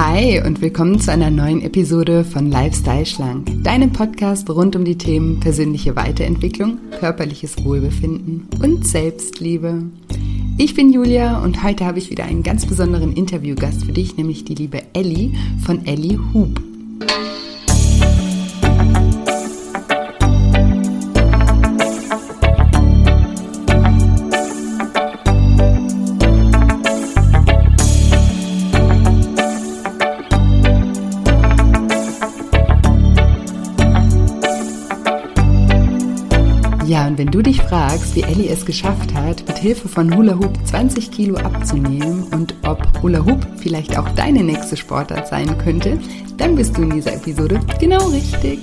Hi und willkommen zu einer neuen Episode von Lifestyle Schlank, deinem Podcast rund um die Themen persönliche Weiterentwicklung, körperliches Wohlbefinden und Selbstliebe. Ich bin Julia und heute habe ich wieder einen ganz besonderen Interviewgast für dich, nämlich die liebe Ellie von Ellie Hub. Wenn du dich fragst, wie Ellie es geschafft hat, mit Hilfe von Hula Hoop 20 Kilo abzunehmen und ob Hula Hoop vielleicht auch deine nächste Sportart sein könnte, dann bist du in dieser Episode genau richtig.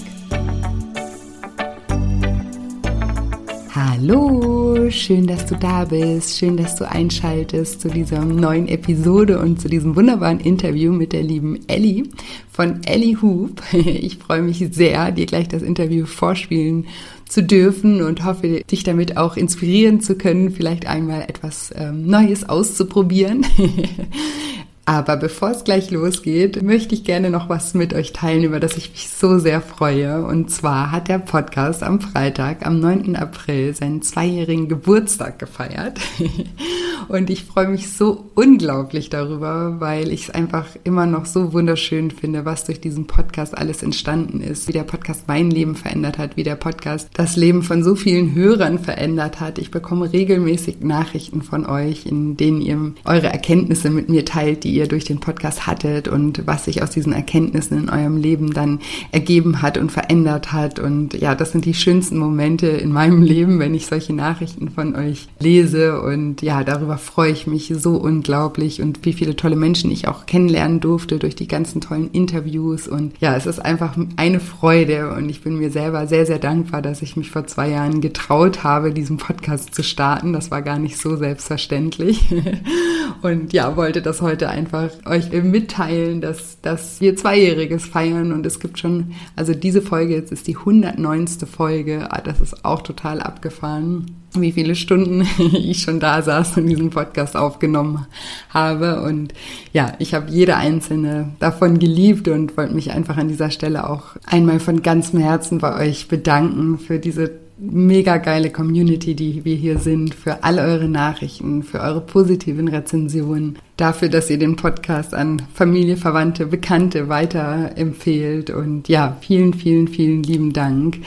Hallo, schön, dass du da bist, schön, dass du einschaltest zu dieser neuen Episode und zu diesem wunderbaren Interview mit der lieben Ellie von Ellie Hoop. Ich freue mich sehr, dir gleich das Interview vorspielen zu dürfen und hoffe, dich damit auch inspirieren zu können, vielleicht einmal etwas ähm, Neues auszuprobieren. Aber bevor es gleich losgeht, möchte ich gerne noch was mit euch teilen, über das ich mich so sehr freue. Und zwar hat der Podcast am Freitag, am 9. April, seinen zweijährigen Geburtstag gefeiert. Und ich freue mich so unglaublich darüber, weil ich es einfach immer noch so wunderschön finde, was durch diesen Podcast alles entstanden ist, wie der Podcast mein Leben verändert hat, wie der Podcast das Leben von so vielen Hörern verändert hat. Ich bekomme regelmäßig Nachrichten von euch, in denen ihr eure Erkenntnisse mit mir teilt, die ihr durch den Podcast hattet und was sich aus diesen Erkenntnissen in eurem Leben dann ergeben hat und verändert hat. Und ja, das sind die schönsten Momente in meinem Leben, wenn ich solche Nachrichten von euch lese. Und ja, darüber freue ich mich so unglaublich und wie viele tolle Menschen ich auch kennenlernen durfte durch die ganzen tollen Interviews. Und ja, es ist einfach eine Freude und ich bin mir selber sehr, sehr dankbar, dass ich mich vor zwei Jahren getraut habe, diesen Podcast zu starten. Das war gar nicht so selbstverständlich. Und ja, wollte das heute einfach einfach euch mitteilen, dass, dass wir Zweijähriges feiern und es gibt schon, also diese Folge jetzt ist die 109. Folge, ah, das ist auch total abgefahren wie viele Stunden ich schon da saß und diesen Podcast aufgenommen habe. Und ja, ich habe jede einzelne davon geliebt und wollte mich einfach an dieser Stelle auch einmal von ganzem Herzen bei euch bedanken für diese mega geile Community, die wir hier sind, für all eure Nachrichten, für eure positiven Rezensionen, dafür, dass ihr den Podcast an Familie, Verwandte, Bekannte weiterempfehlt. Und ja, vielen, vielen, vielen lieben Dank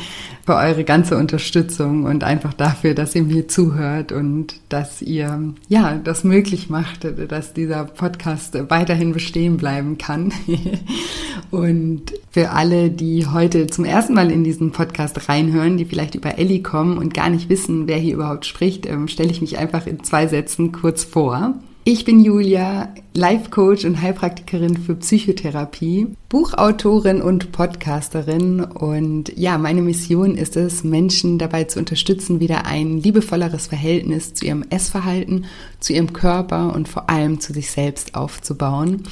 für eure ganze Unterstützung und einfach dafür, dass ihr mir zuhört und dass ihr ja das möglich macht, dass dieser Podcast weiterhin bestehen bleiben kann. und für alle, die heute zum ersten Mal in diesen Podcast reinhören, die vielleicht über Ellie kommen und gar nicht wissen, wer hier überhaupt spricht, ähm, stelle ich mich einfach in zwei Sätzen kurz vor. Ich bin Julia, Life Coach und Heilpraktikerin für Psychotherapie, Buchautorin und Podcasterin und ja, meine Mission ist es, Menschen dabei zu unterstützen, wieder ein liebevolleres Verhältnis zu ihrem Essverhalten, zu ihrem Körper und vor allem zu sich selbst aufzubauen.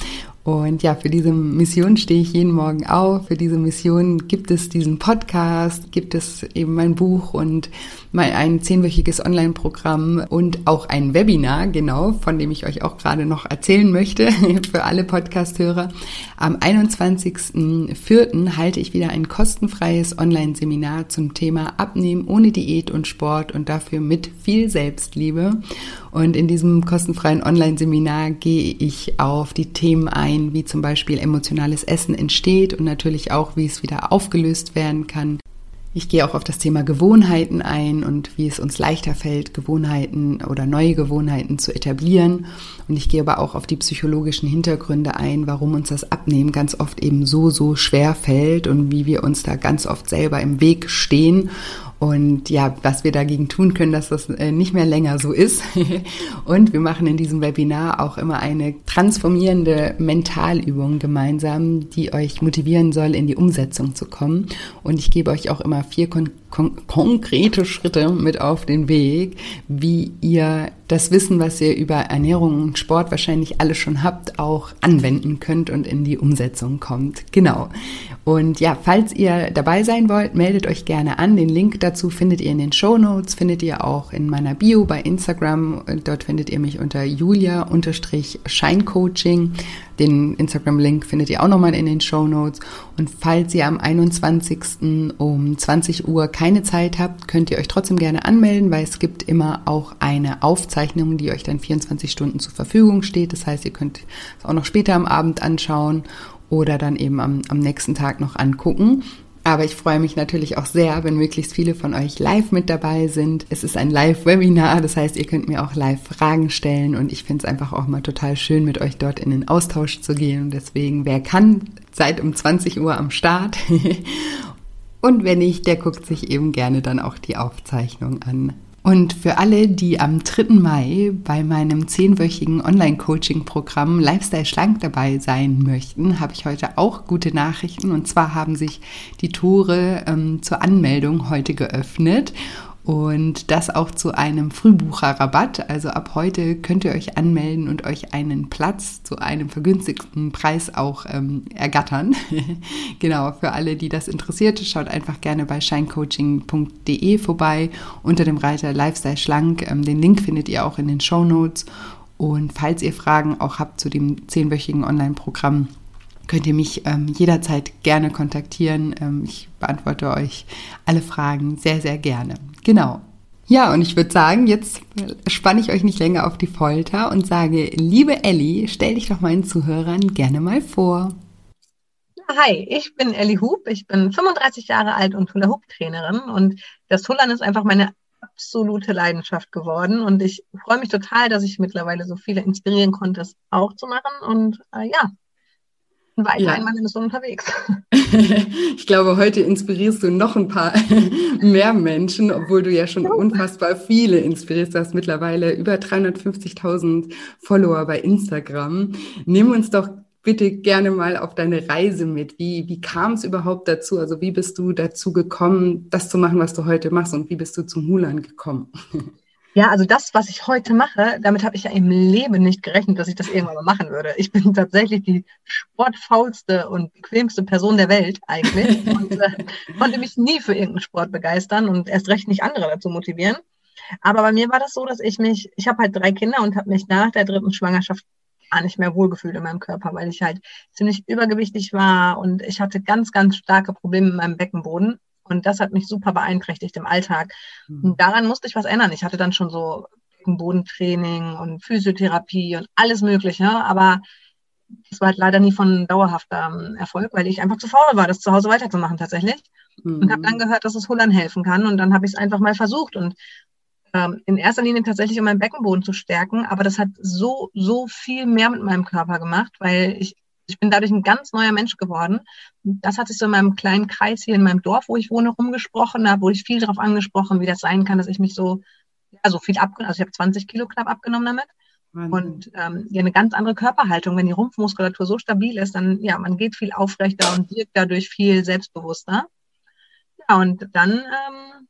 Und ja, für diese Mission stehe ich jeden Morgen auf. Für diese Mission gibt es diesen Podcast, gibt es eben mein Buch und mein ein zehnwöchiges Online-Programm und auch ein Webinar, genau, von dem ich euch auch gerade noch erzählen möchte für alle Podcast-Hörer. Am 21.04. halte ich wieder ein kostenfreies Online-Seminar zum Thema Abnehmen ohne Diät und Sport und dafür mit viel Selbstliebe. Und in diesem kostenfreien Online-Seminar gehe ich auf die Themen ein, wie zum Beispiel emotionales Essen entsteht und natürlich auch, wie es wieder aufgelöst werden kann. Ich gehe auch auf das Thema Gewohnheiten ein und wie es uns leichter fällt, Gewohnheiten oder neue Gewohnheiten zu etablieren. Und ich gehe aber auch auf die psychologischen Hintergründe ein, warum uns das Abnehmen ganz oft eben so, so schwer fällt und wie wir uns da ganz oft selber im Weg stehen und ja, was wir dagegen tun können, dass das äh, nicht mehr länger so ist. und wir machen in diesem Webinar auch immer eine transformierende Mentalübung gemeinsam, die euch motivieren soll, in die Umsetzung zu kommen. Und ich gebe euch auch immer vier kon konkrete Schritte mit auf den Weg, wie ihr das Wissen, was ihr über Ernährung und Sport wahrscheinlich alle schon habt, auch anwenden könnt und in die Umsetzung kommt. Genau. Und ja, falls ihr dabei sein wollt, meldet euch gerne an. Den Link dazu findet ihr in den Show Notes, findet ihr auch in meiner Bio bei Instagram. Dort findet ihr mich unter julia-scheincoaching. Den Instagram-Link findet ihr auch nochmal in den Show Notes. Und falls ihr am 21. um 20 Uhr keine Zeit habt, könnt ihr euch trotzdem gerne anmelden, weil es gibt immer auch eine Aufzeichnung, die euch dann 24 Stunden zur Verfügung steht. Das heißt, ihr könnt es auch noch später am Abend anschauen oder dann eben am, am nächsten Tag noch angucken. Aber ich freue mich natürlich auch sehr, wenn möglichst viele von euch live mit dabei sind. Es ist ein Live-Webinar, das heißt, ihr könnt mir auch live Fragen stellen und ich finde es einfach auch mal total schön, mit euch dort in den Austausch zu gehen. Und deswegen, wer kann, seid um 20 Uhr am Start. und wenn nicht, der guckt sich eben gerne dann auch die Aufzeichnung an. Und für alle, die am 3. Mai bei meinem zehnwöchigen Online-Coaching-Programm Lifestyle Schlank dabei sein möchten, habe ich heute auch gute Nachrichten. Und zwar haben sich die Tore ähm, zur Anmeldung heute geöffnet und das auch zu einem Frühbucherrabatt. Also ab heute könnt ihr euch anmelden und euch einen Platz zu einem vergünstigten Preis auch ähm, ergattern. genau, für alle, die das interessiert, schaut einfach gerne bei shinecoaching.de vorbei unter dem Reiter Lifestyle Schlank. Ähm, den Link findet ihr auch in den Show Notes. Und falls ihr Fragen auch habt zu dem zehnwöchigen Online-Programm, könnt ihr mich ähm, jederzeit gerne kontaktieren. Ähm, ich beantworte euch alle Fragen sehr, sehr gerne. Genau. Ja, und ich würde sagen, jetzt spanne ich euch nicht länger auf die Folter und sage, liebe Elli, stell dich doch meinen Zuhörern gerne mal vor. Hi, ich bin Elli Hub, ich bin 35 Jahre alt und Hula Hoop Trainerin und das Hullern ist einfach meine absolute Leidenschaft geworden und ich freue mich total, dass ich mittlerweile so viele inspirieren konnte, es auch zu machen und äh, ja, weiter ja. in meiner Mission unterwegs. ich glaube, heute inspirierst du noch ein paar mehr Menschen, obwohl du ja schon ja. unfassbar viele inspirierst. Du hast mittlerweile über 350.000 Follower bei Instagram. Nimm uns doch bitte gerne mal auf deine Reise mit. Wie, wie kam es überhaupt dazu? Also wie bist du dazu gekommen, das zu machen, was du heute machst? Und wie bist du zum Hulan gekommen? Ja, also das, was ich heute mache, damit habe ich ja im Leben nicht gerechnet, dass ich das irgendwann mal machen würde. Ich bin tatsächlich die sportfaulste und bequemste Person der Welt eigentlich und äh, konnte mich nie für irgendeinen Sport begeistern und erst recht nicht andere dazu motivieren. Aber bei mir war das so, dass ich mich, ich habe halt drei Kinder und habe mich nach der dritten Schwangerschaft gar nicht mehr wohlgefühlt in meinem Körper, weil ich halt ziemlich übergewichtig war und ich hatte ganz, ganz starke Probleme mit meinem Beckenboden. Und das hat mich super beeinträchtigt im Alltag. Mhm. Und daran musste ich was ändern. Ich hatte dann schon so Bodentraining und Physiotherapie und alles Mögliche, aber das war halt leider nie von dauerhafter Erfolg, weil ich einfach zu faul war, das zu Hause weiterzumachen tatsächlich. Mhm. Und habe dann gehört, dass es Hullern helfen kann. Und dann habe ich es einfach mal versucht. Und ähm, in erster Linie tatsächlich, um meinen Beckenboden zu stärken. Aber das hat so, so viel mehr mit meinem Körper gemacht, weil ich ich bin dadurch ein ganz neuer Mensch geworden. Das hat sich so in meinem kleinen Kreis hier in meinem Dorf, wo ich wohne, rumgesprochen. Da wurde ich viel darauf angesprochen, wie das sein kann, dass ich mich so, ja, so viel abgenommen, also ich habe 20 Kilo knapp abgenommen damit. Wahnsinn. Und ähm, ja, eine ganz andere Körperhaltung. Wenn die Rumpfmuskulatur so stabil ist, dann, ja, man geht viel aufrechter und wirkt dadurch viel selbstbewusster. Ja, und dann ähm,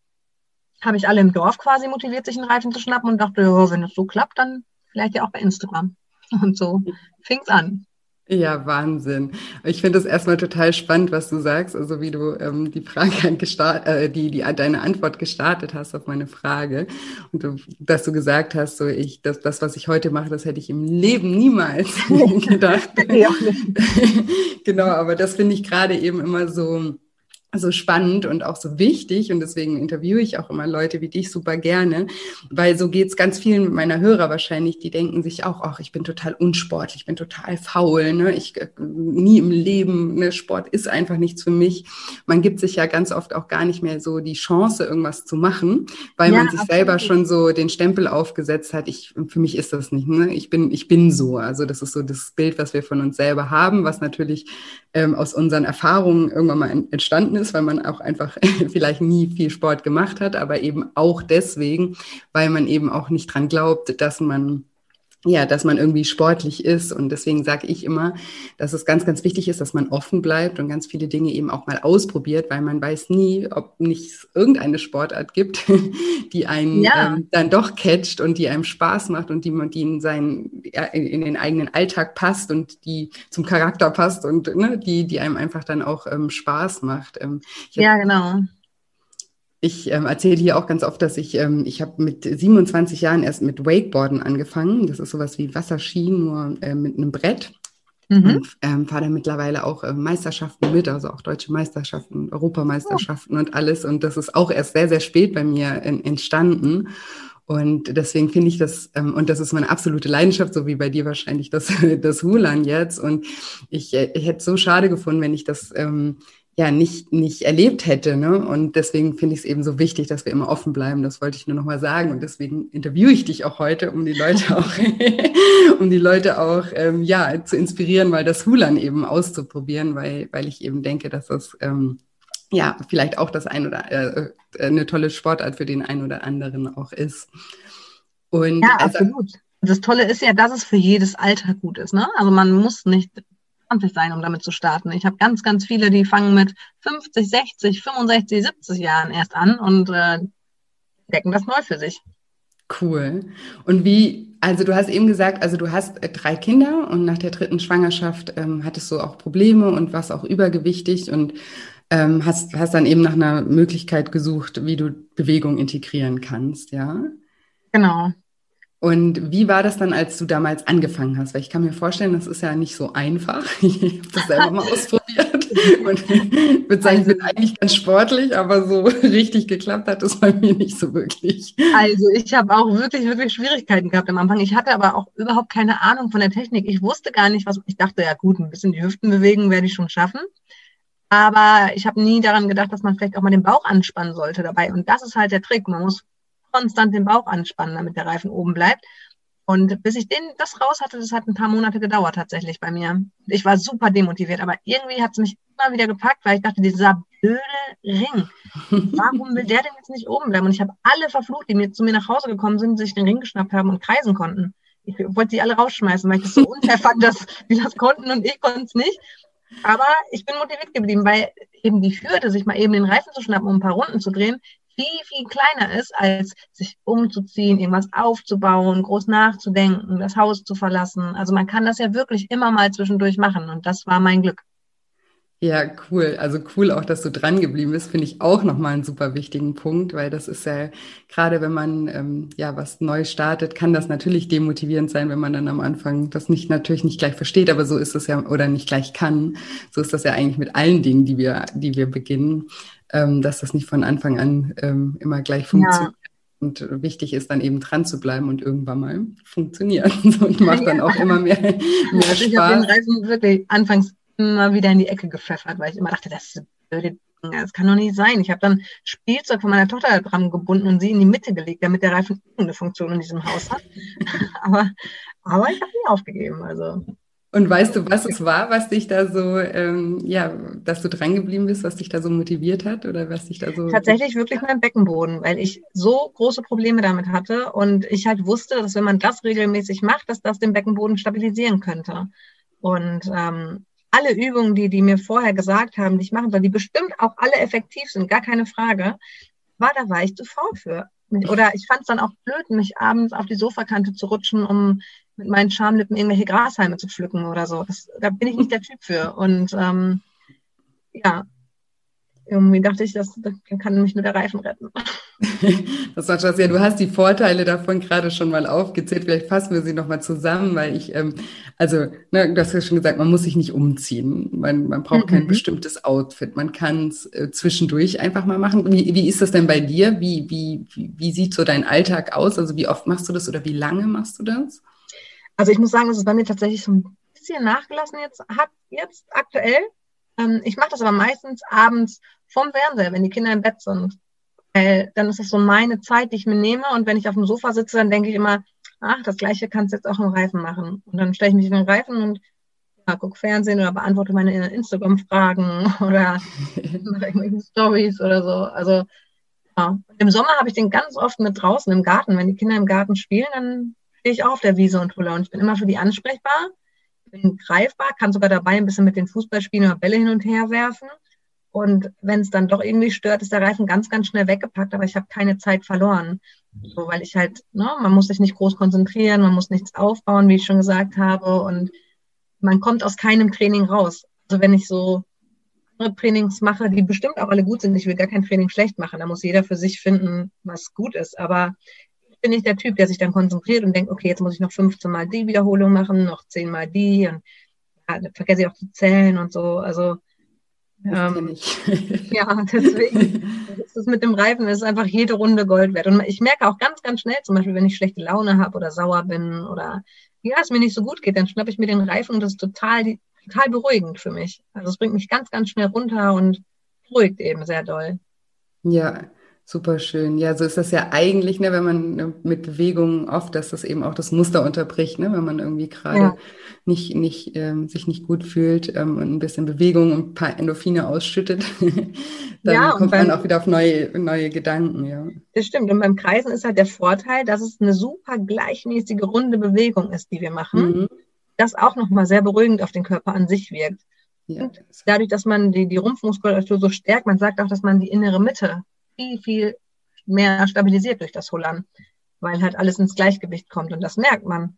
habe ich alle im Dorf quasi motiviert, sich einen Reifen zu schnappen und dachte, ja, wenn es so klappt, dann vielleicht ja auch bei Instagram. Und so fing es an. Ja, Wahnsinn. Ich finde es erstmal total spannend, was du sagst, also wie du ähm, die Frage gestartet, äh, die, die deine Antwort gestartet hast auf meine Frage und du, dass du gesagt hast, so ich, das, das, was ich heute mache, das hätte ich im Leben niemals gedacht. genau, aber das finde ich gerade eben immer so so spannend und auch so wichtig und deswegen interviewe ich auch immer Leute wie dich super gerne, weil so geht's ganz vielen meiner Hörer wahrscheinlich, die denken sich auch, ach, ich bin total unsportlich, ich bin total faul, ne? ich äh, nie im Leben, ne? Sport ist einfach nichts für mich. Man gibt sich ja ganz oft auch gar nicht mehr so die Chance, irgendwas zu machen, weil ja, man sich absolut. selber schon so den Stempel aufgesetzt hat, ich, für mich ist das nicht, ne? ich bin, ich bin so, also das ist so das Bild, was wir von uns selber haben, was natürlich ähm, aus unseren Erfahrungen irgendwann mal entstanden ist, weil man auch einfach vielleicht nie viel Sport gemacht hat, aber eben auch deswegen, weil man eben auch nicht dran glaubt, dass man ja, dass man irgendwie sportlich ist. Und deswegen sage ich immer, dass es ganz, ganz wichtig ist, dass man offen bleibt und ganz viele Dinge eben auch mal ausprobiert, weil man weiß nie, ob nicht irgendeine Sportart gibt, die einen ja. ähm, dann doch catcht und die einem Spaß macht und die man die in seinen in den eigenen Alltag passt und die zum Charakter passt und ne, die die einem einfach dann auch ähm, Spaß macht. Ähm, ja, genau. Ich ähm, erzähle hier auch ganz oft, dass ich, ähm, ich habe mit 27 Jahren erst mit Wakeboarden angefangen. Das ist sowas wie Wasserski, nur äh, mit einem Brett. Mhm. Und ähm, fahre da mittlerweile auch äh, Meisterschaften mit, also auch deutsche Meisterschaften, Europameisterschaften oh. und alles. Und das ist auch erst sehr, sehr spät bei mir in, entstanden. Und deswegen finde ich das, ähm, und das ist meine absolute Leidenschaft, so wie bei dir wahrscheinlich das, das Hulan jetzt. Und ich, äh, ich hätte es so schade gefunden, wenn ich das ähm, ja nicht, nicht erlebt hätte. Ne? Und deswegen finde ich es eben so wichtig, dass wir immer offen bleiben. Das wollte ich nur noch mal sagen. Und deswegen interviewe ich dich auch heute, um die Leute auch, um die Leute auch ähm, ja, zu inspirieren, weil das Hulan eben auszuprobieren, weil, weil ich eben denke, dass das ähm, ja vielleicht auch das ein oder äh, eine tolle Sportart für den einen oder anderen auch ist. Und ja, also, absolut. Das Tolle ist ja, dass es für jedes Alter gut ist. Ne? Also man muss nicht 20 sein, um damit zu starten. Ich habe ganz, ganz viele, die fangen mit 50, 60, 65, 70 Jahren erst an und äh, decken das neu für sich. Cool. Und wie, also du hast eben gesagt, also du hast äh, drei Kinder und nach der dritten Schwangerschaft ähm, hattest du auch Probleme und warst auch übergewichtig und ähm, hast, hast dann eben nach einer Möglichkeit gesucht, wie du Bewegung integrieren kannst, ja? Genau. Und wie war das dann, als du damals angefangen hast? Weil ich kann mir vorstellen, das ist ja nicht so einfach. Ich habe das selber mal ausprobiert und ich würde sagen, ich bin eigentlich ganz sportlich, aber so richtig geklappt hat es bei mir nicht so wirklich. Also ich habe auch wirklich, wirklich Schwierigkeiten gehabt am Anfang. Ich hatte aber auch überhaupt keine Ahnung von der Technik. Ich wusste gar nicht, was ich dachte, ja gut, ein bisschen die Hüften bewegen werde ich schon schaffen. Aber ich habe nie daran gedacht, dass man vielleicht auch mal den Bauch anspannen sollte dabei. Und das ist halt der Trick. Man muss konstant den Bauch anspannen, damit der Reifen oben bleibt. Und bis ich den, das raus hatte, das hat ein paar Monate gedauert tatsächlich bei mir. Ich war super demotiviert, aber irgendwie hat es mich immer wieder gepackt, weil ich dachte, dieser blöde Ring, warum will der denn jetzt nicht oben bleiben? Und ich habe alle verflucht, die mir zu mir nach Hause gekommen sind, sich den Ring geschnappt haben und kreisen konnten. Ich wollte sie alle rausschmeißen, weil ich das so unfair fand, dass die das konnten und ich konnte es nicht. Aber ich bin motiviert geblieben, weil eben die Hürde, sich mal eben den Reifen zu schnappen, um ein paar Runden zu drehen, viel, viel kleiner ist, als sich umzuziehen, irgendwas aufzubauen, groß nachzudenken, das Haus zu verlassen. Also man kann das ja wirklich immer mal zwischendurch machen und das war mein Glück. Ja, cool. Also cool auch, dass du dran geblieben bist, finde ich auch nochmal einen super wichtigen Punkt, weil das ist ja gerade, wenn man ähm, ja was neu startet, kann das natürlich demotivierend sein, wenn man dann am Anfang das nicht natürlich nicht gleich versteht, aber so ist es ja oder nicht gleich kann. So ist das ja eigentlich mit allen Dingen, die wir, die wir beginnen ähm, dass das nicht von Anfang an ähm, immer gleich funktioniert. Ja. Und wichtig ist dann eben dran zu bleiben und irgendwann mal funktionieren. und macht dann auch immer mehr, mehr also Ich habe den Reisen wirklich anfangs immer wieder in die Ecke gepfeffert, weil ich immer dachte, das ist blöde das kann doch nicht sein. Ich habe dann Spielzeug von meiner Tochter dran gebunden und sie in die Mitte gelegt, damit der Reifen eine Funktion in diesem Haus hat. aber, aber ich habe nie aufgegeben. Also und weißt du, was es war, was dich da so, ähm, ja, dass du dran geblieben bist, was dich da so motiviert hat oder was dich da so. Tatsächlich wirklich mein Beckenboden, weil ich so große Probleme damit hatte und ich halt wusste, dass wenn man das regelmäßig macht, dass das den Beckenboden stabilisieren könnte. Und ähm, alle Übungen, die die mir vorher gesagt haben, die ich machen soll, die bestimmt auch alle effektiv sind, gar keine Frage, war da war ich zu faul für. Oder ich fand es dann auch blöd, mich abends auf die Sofakante zu rutschen, um mit meinen Schamlippen irgendwelche Grashalme zu pflücken oder so. Das, da bin ich nicht der Typ für. Und ähm, ja, irgendwie dachte ich, das, das kann mich nur der Reifen retten. Das war schon, ja, du hast die Vorteile davon gerade schon mal aufgezählt. Vielleicht fassen wir sie nochmal zusammen, weil ich, ähm, also, ne, du hast ja schon gesagt, man muss sich nicht umziehen. Man, man braucht mhm. kein bestimmtes Outfit. Man kann es äh, zwischendurch einfach mal machen. Wie, wie ist das denn bei dir? Wie, wie, wie, wie sieht so dein Alltag aus? Also, wie oft machst du das oder wie lange machst du das? Also ich muss sagen, dass es bei mir tatsächlich so ein bisschen nachgelassen jetzt hat, jetzt aktuell. Ähm, ich mache das aber meistens abends vom Fernseher, wenn die Kinder im Bett sind. Weil dann ist das so meine Zeit, die ich mir nehme. Und wenn ich auf dem Sofa sitze, dann denke ich immer, ach, das Gleiche kannst du jetzt auch im Reifen machen. Und dann stelle ich mich in den Reifen und ja, gucke Fernsehen oder beantworte meine Instagram-Fragen oder irgendwelche Stories oder so. Also ja. Im Sommer habe ich den ganz oft mit draußen im Garten. Wenn die Kinder im Garten spielen, dann stehe ich auch auf der Wiese und Huller und ich bin immer für die ansprechbar, bin greifbar, kann sogar dabei ein bisschen mit den Fußballspielen oder Bälle hin und her werfen. Und wenn es dann doch irgendwie stört, ist der Reifen ganz, ganz schnell weggepackt, aber ich habe keine Zeit verloren. So, weil ich halt, ne, man muss sich nicht groß konzentrieren, man muss nichts aufbauen, wie ich schon gesagt habe. Und man kommt aus keinem Training raus. Also wenn ich so Trainings mache, die bestimmt auch alle gut sind, ich will gar kein Training schlecht machen. Da muss jeder für sich finden, was gut ist. Aber bin nicht der Typ, der sich dann konzentriert und denkt, okay, jetzt muss ich noch 15 Mal die Wiederholung machen, noch 10 Mal die und ja, vergesse ich auch zu zählen und so. Also ähm, ja, deswegen ist es mit dem Reifen ist einfach jede Runde Gold wert. Und ich merke auch ganz, ganz schnell, zum Beispiel, wenn ich schlechte Laune habe oder sauer bin oder ja, es mir nicht so gut geht, dann schnappe ich mir den Reifen und das ist total, total beruhigend für mich. Also es bringt mich ganz, ganz schnell runter und beruhigt eben sehr doll. Ja, Super schön. Ja, so ist das ja eigentlich, ne, wenn man ne, mit Bewegungen oft, dass das eben auch das Muster unterbricht, ne, wenn man irgendwie gerade ja. nicht, nicht, ähm, sich nicht gut fühlt ähm, und ein bisschen Bewegung und ein paar Endorphine ausschüttet, dann ja, kommt beim, man auch wieder auf neue, neue Gedanken, ja. Das stimmt. Und beim Kreisen ist halt der Vorteil, dass es eine super gleichmäßige, runde Bewegung ist, die wir machen, mhm. das auch nochmal sehr beruhigend auf den Körper an sich wirkt. Ja, dadurch, dass man die, die Rumpfmuskulatur so stärkt, man sagt auch, dass man die innere Mitte viel, viel mehr stabilisiert durch das Hullern, weil halt alles ins Gleichgewicht kommt und das merkt man.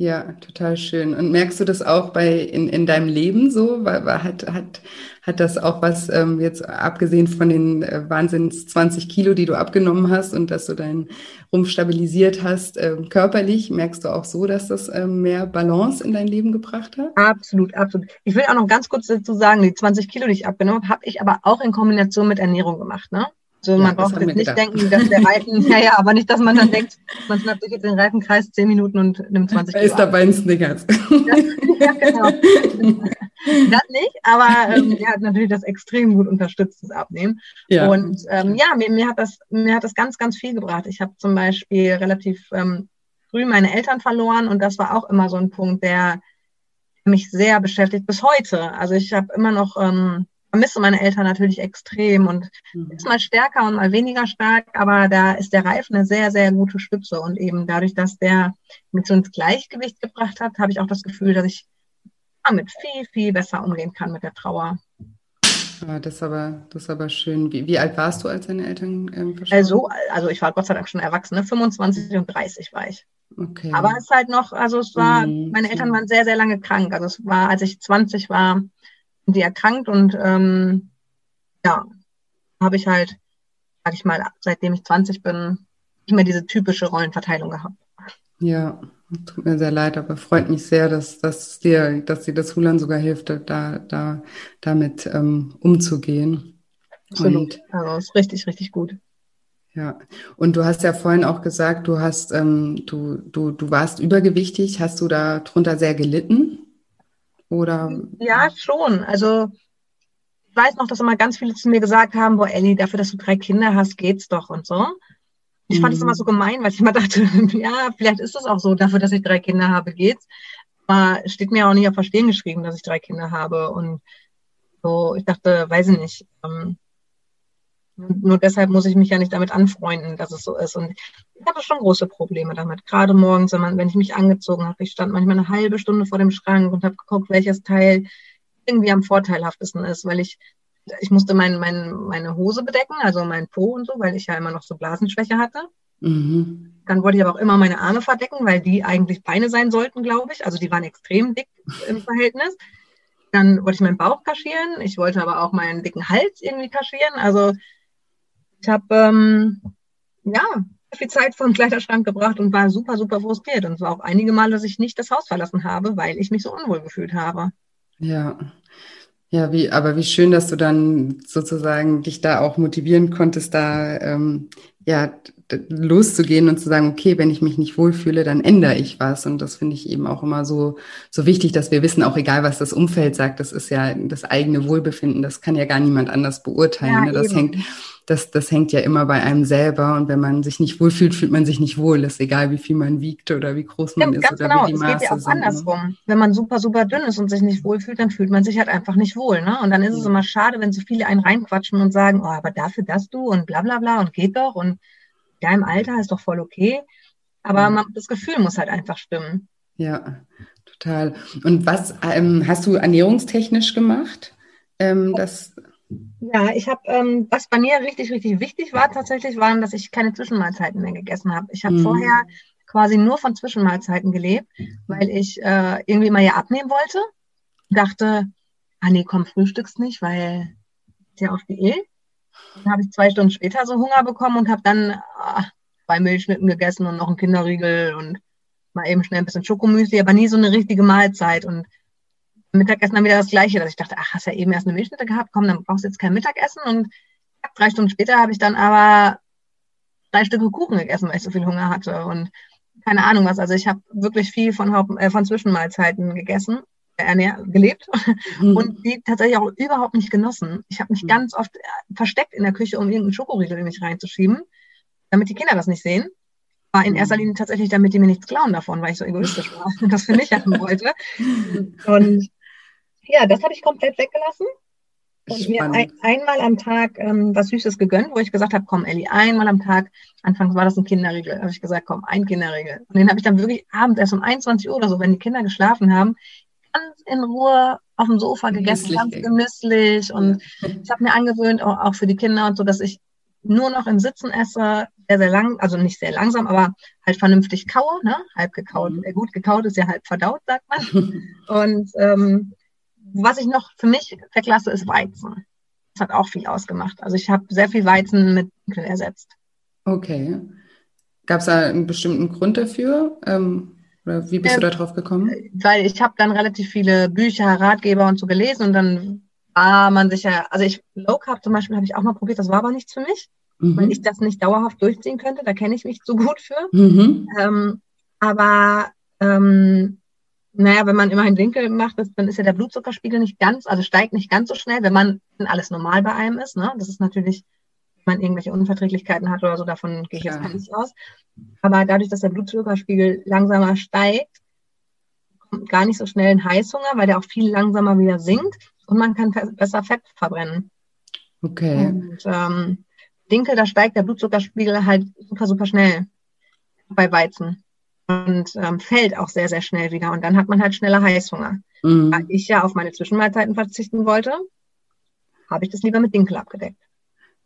Ja, total schön. Und merkst du das auch bei in, in deinem Leben so? Hat, hat, hat das auch was, ähm, jetzt abgesehen von den äh, Wahnsinns 20 Kilo, die du abgenommen hast und dass du deinen Rumpf stabilisiert hast, äh, körperlich, merkst du auch so, dass das äh, mehr Balance in dein Leben gebracht hat? Absolut, absolut. Ich will auch noch ganz kurz dazu sagen, die 20 Kilo, die ich abgenommen habe, habe ich aber auch in Kombination mit Ernährung gemacht. Ne? So, ja, man braucht jetzt nicht gedacht. denken, dass der Reifen, ja, ja, aber nicht, dass man dann denkt, man schnappt sich jetzt den Reifenkreis 10 Minuten und nimmt 20 Kilo. Ist dabei ein Snickers. ja, genau. das nicht, aber ähm, er hat natürlich das extrem gut unterstützt, das Abnehmen. Ja. Und ähm, ja, mir, mir, hat das, mir hat das ganz, ganz viel gebracht. Ich habe zum Beispiel relativ ähm, früh meine Eltern verloren und das war auch immer so ein Punkt, der mich sehr beschäftigt bis heute. Also ich habe immer noch ähm, vermisse meine Eltern natürlich extrem und mhm. ist mal stärker und mal weniger stark, aber da ist der Reifen eine sehr, sehr gute Stütze und eben dadurch, dass der mich so ins Gleichgewicht gebracht hat, habe ich auch das Gefühl, dass ich damit viel, viel besser umgehen kann mit der Trauer. Ja, das ist aber, das ist aber schön. Wie, wie alt warst du, als deine Eltern ähm, Also, also ich war Gott sei Dank schon erwachsen, ne? 25 und 30 war ich. Okay. Aber es ist halt noch, also es war, mhm. meine Eltern waren sehr, sehr lange krank. Also es war, als ich 20 war, die erkrankt und ähm, ja, habe ich halt, sag ich mal, seitdem ich 20 bin, nicht mehr diese typische Rollenverteilung gehabt. Ja, tut mir sehr leid, aber freut mich sehr, dass, dass dir, dass dir das Hulan sogar hilft, da, da damit ähm, umzugehen. Absolut. Und, also ist richtig, richtig gut. Ja, und du hast ja vorhin auch gesagt, du hast, ähm, du, du, du warst übergewichtig. Hast du da drunter sehr gelitten? Oder? Ja, schon. Also ich weiß noch, dass immer ganz viele zu mir gesagt haben, boah, Ellie, dafür, dass du drei Kinder hast, geht's doch und so. Ich mhm. fand es immer so gemein, weil ich immer dachte, ja, vielleicht ist es auch so, dafür, dass ich drei Kinder habe, geht's. Aber es steht mir auch nicht auf Verstehen geschrieben, dass ich drei Kinder habe. Und so, ich dachte, weiß ich nicht, ähm, nur deshalb muss ich mich ja nicht damit anfreunden, dass es so ist. Und ich hatte schon große Probleme damit. Gerade morgens, wenn, man, wenn ich mich angezogen habe. Ich stand manchmal eine halbe Stunde vor dem Schrank und habe geguckt, welches Teil irgendwie am vorteilhaftesten ist, weil ich ich musste mein, mein, meine Hose bedecken, also mein Po und so, weil ich ja immer noch so Blasenschwäche hatte. Mhm. Dann wollte ich aber auch immer meine Arme verdecken, weil die eigentlich Beine sein sollten, glaube ich. Also die waren extrem dick im Verhältnis. Dann wollte ich meinen Bauch kaschieren. Ich wollte aber auch meinen dicken Hals irgendwie kaschieren. Also ich habe ähm, ja viel Zeit vor dem Kleiderschrank gebracht und war super, super frustriert. Und es war auch einige Male, dass ich nicht das Haus verlassen habe, weil ich mich so unwohl gefühlt habe. Ja. Ja, wie, aber wie schön, dass du dann sozusagen dich da auch motivieren konntest, da ähm, ja loszugehen und zu sagen, okay, wenn ich mich nicht wohlfühle, dann ändere ich was. Und das finde ich eben auch immer so, so wichtig, dass wir wissen, auch egal was das Umfeld sagt, das ist ja das eigene Wohlbefinden, das kann ja gar niemand anders beurteilen. Ja, ne? Das eben. hängt, das, das hängt ja immer bei einem selber. Und wenn man sich nicht wohlfühlt, fühlt man sich nicht wohl. Das ist egal, wie viel man wiegt oder wie groß man ja, ist oder genau. wie die Maße es geht ja auch sind. Ne? andersrum. Wenn man super, super dünn ist und sich nicht wohlfühlt, dann fühlt man sich halt einfach nicht wohl. Ne? Und dann ist es immer schade, wenn so viele einen reinquatschen und sagen, oh, aber dafür das du und bla bla bla und geht doch und ja, im Alter ist doch voll okay. Aber man, das Gefühl muss halt einfach stimmen. Ja, total. Und was ähm, hast du ernährungstechnisch gemacht? Ähm, das ja, ich habe, ähm, was bei mir richtig, richtig wichtig war tatsächlich, waren, dass ich keine Zwischenmahlzeiten mehr gegessen habe. Ich habe mhm. vorher quasi nur von Zwischenmahlzeiten gelebt, weil ich äh, irgendwie mal ja abnehmen wollte. Dachte, ah nee, komm, frühstückst nicht, weil ist ja auf Diät. Dann habe ich zwei Stunden später so Hunger bekommen und habe dann ah, zwei Milchschnitten gegessen und noch einen Kinderriegel und mal eben schnell ein bisschen Schokomüsli, aber nie so eine richtige Mahlzeit. Und Mittagessen dann wieder das Gleiche, dass ich dachte, ach, hast ja eben erst eine Milchschnitte gehabt, komm, dann brauchst du jetzt kein Mittagessen. Und drei Stunden später habe ich dann aber drei Stücke Kuchen gegessen, weil ich so viel Hunger hatte. Und keine Ahnung was. Also ich habe wirklich viel von, Haupt, äh, von Zwischenmahlzeiten gegessen, äh, gelebt mhm. und die tatsächlich auch überhaupt nicht genossen. Ich habe mich mhm. ganz oft äh, versteckt in der Küche, um irgendeinen Schokoriegel in mich reinzuschieben, damit die Kinder das nicht sehen. War in erster mhm. Linie tatsächlich, damit die mir nichts klauen davon, weil ich so egoistisch war und das für mich haben wollte. Und ja, das habe ich komplett weggelassen und mir ein, einmal am Tag ähm, was Süßes gegönnt, wo ich gesagt habe, komm Elli, einmal am Tag, anfangs war das ein Kinderriegel, habe ich gesagt, komm, ein Kinderriegel. Und den habe ich dann wirklich abends erst um 21 Uhr oder so, wenn die Kinder geschlafen haben, ganz in Ruhe auf dem Sofa gegessen, ganz genüsslich. Und ich habe mir angewöhnt, auch, auch für die Kinder und so, dass ich nur noch im Sitzen esse, sehr, sehr lang, also nicht sehr langsam, aber halt vernünftig kaue, ne? halb gekaut. Mhm. Gut gekaut ist ja halb verdaut, sagt man. und ähm, was ich noch für mich verklasse, ist Weizen. Das hat auch viel ausgemacht. Also ich habe sehr viel Weizen mit Dunkel ersetzt. Okay. Gab es da einen bestimmten Grund dafür? Ähm, oder wie bist äh, du da drauf gekommen? Weil ich habe dann relativ viele Bücher, Ratgeber und so gelesen und dann war man sicher, also ich Low Carb zum Beispiel habe ich auch mal probiert, das war aber nichts für mich, mhm. weil ich das nicht dauerhaft durchziehen könnte. Da kenne ich mich so gut für. Mhm. Ähm, aber ähm, naja, wenn man immerhin Winkel macht, dann ist ja der Blutzuckerspiegel nicht ganz, also steigt nicht ganz so schnell, wenn man wenn alles normal bei einem ist. Ne? Das ist natürlich, wenn man irgendwelche Unverträglichkeiten hat oder so, davon gehe ich jetzt gar nicht aus. Aber dadurch, dass der Blutzuckerspiegel langsamer steigt, kommt gar nicht so schnell ein Heißhunger, weil der auch viel langsamer wieder sinkt und man kann besser Fett verbrennen. Okay. Und ähm, Dinkel, da steigt der Blutzuckerspiegel halt super, super schnell bei Weizen und ähm, fällt auch sehr, sehr schnell wieder. Und dann hat man halt schneller Heißhunger. Mhm. Weil ich ja auf meine Zwischenmahlzeiten verzichten wollte, habe ich das lieber mit Dinkel abgedeckt.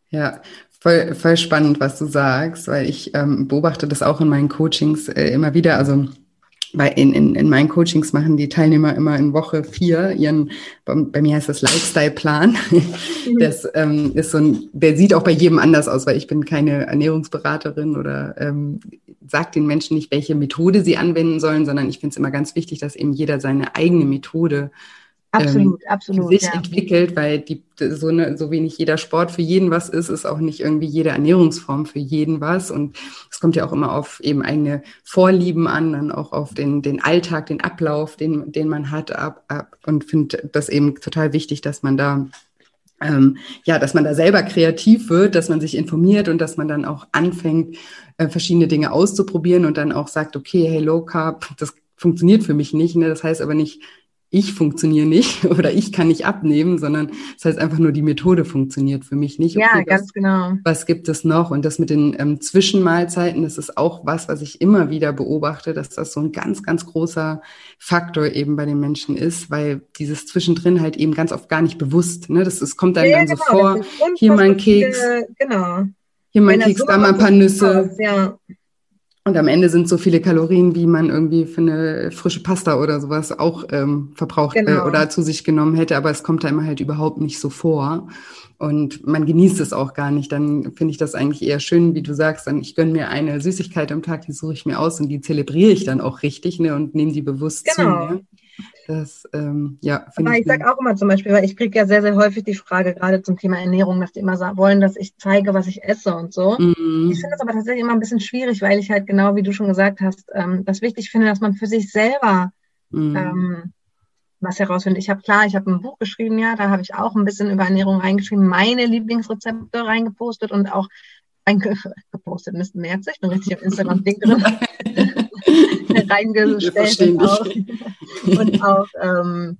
Ja, voll, voll spannend, was du sagst, weil ich ähm, beobachte das auch in meinen Coachings äh, immer wieder. Also bei, in, in, in meinen Coachings machen die Teilnehmer immer in Woche vier ihren, bei mir heißt das Lifestyle-Plan. Mhm. Das ähm, ist so ein, der sieht auch bei jedem anders aus, weil ich bin keine Ernährungsberaterin oder ähm, sagt den Menschen nicht, welche Methode sie anwenden sollen, sondern ich finde es immer ganz wichtig, dass eben jeder seine eigene Methode absolut, ähm, absolut, sich ja. entwickelt, weil die, so, eine, so wenig jeder Sport für jeden was ist, ist auch nicht irgendwie jede Ernährungsform für jeden was. Und es kommt ja auch immer auf eben eigene Vorlieben an, dann auch auf den, den Alltag, den Ablauf, den, den man hat ab, ab und finde das eben total wichtig, dass man da ähm, ja, dass man da selber kreativ wird, dass man sich informiert und dass man dann auch anfängt, äh, verschiedene Dinge auszuprobieren und dann auch sagt, okay, hey, Low Carb, das funktioniert für mich nicht. Ne? Das heißt aber nicht, ich funktioniere nicht oder ich kann nicht abnehmen, sondern das heißt einfach nur, die Methode funktioniert für mich nicht. Okay, ja, ganz was, genau. Was gibt es noch? Und das mit den ähm, Zwischenmahlzeiten, das ist auch was, was ich immer wieder beobachte, dass das so ein ganz, ganz großer Faktor eben bei den Menschen ist, weil dieses Zwischendrin halt eben ganz oft gar nicht bewusst, ne? Das, das kommt einem ja, dann genau, so vor, hier mal ein Keks, genau. hier mal ein Keks, da mal ein paar Nüsse. Aus, ja. Und am Ende sind so viele Kalorien, wie man irgendwie für eine frische Pasta oder sowas auch ähm, verbraucht äh, genau. äh, oder zu sich genommen hätte, aber es kommt da immer halt überhaupt nicht so vor. Und man genießt es auch gar nicht. Dann finde ich das eigentlich eher schön, wie du sagst, dann ich gönne mir eine Süßigkeit am Tag, die suche ich mir aus und die zelebriere ich dann auch richtig ne, und nehme die bewusst genau. zu mir. Das, ähm, ja, Aber ich, ich sage auch immer zum Beispiel, weil ich kriege ja sehr, sehr häufig die Frage, gerade zum Thema Ernährung, dass die immer wollen, dass ich zeige, was ich esse und so. Mhm. Ich finde es aber tatsächlich immer ein bisschen schwierig, weil ich halt genau, wie du schon gesagt hast, ähm, das wichtig finde, dass man für sich selber mhm. ähm, was herausfindet. Ich habe klar, ich habe ein Buch geschrieben, ja, da habe ich auch ein bisschen über Ernährung reingeschrieben, meine Lieblingsrezepte reingepostet und auch reingepostet, Mist merkt sich, ich bin richtig auf Instagram Ding drin. reingestellt und auch, und auch ähm,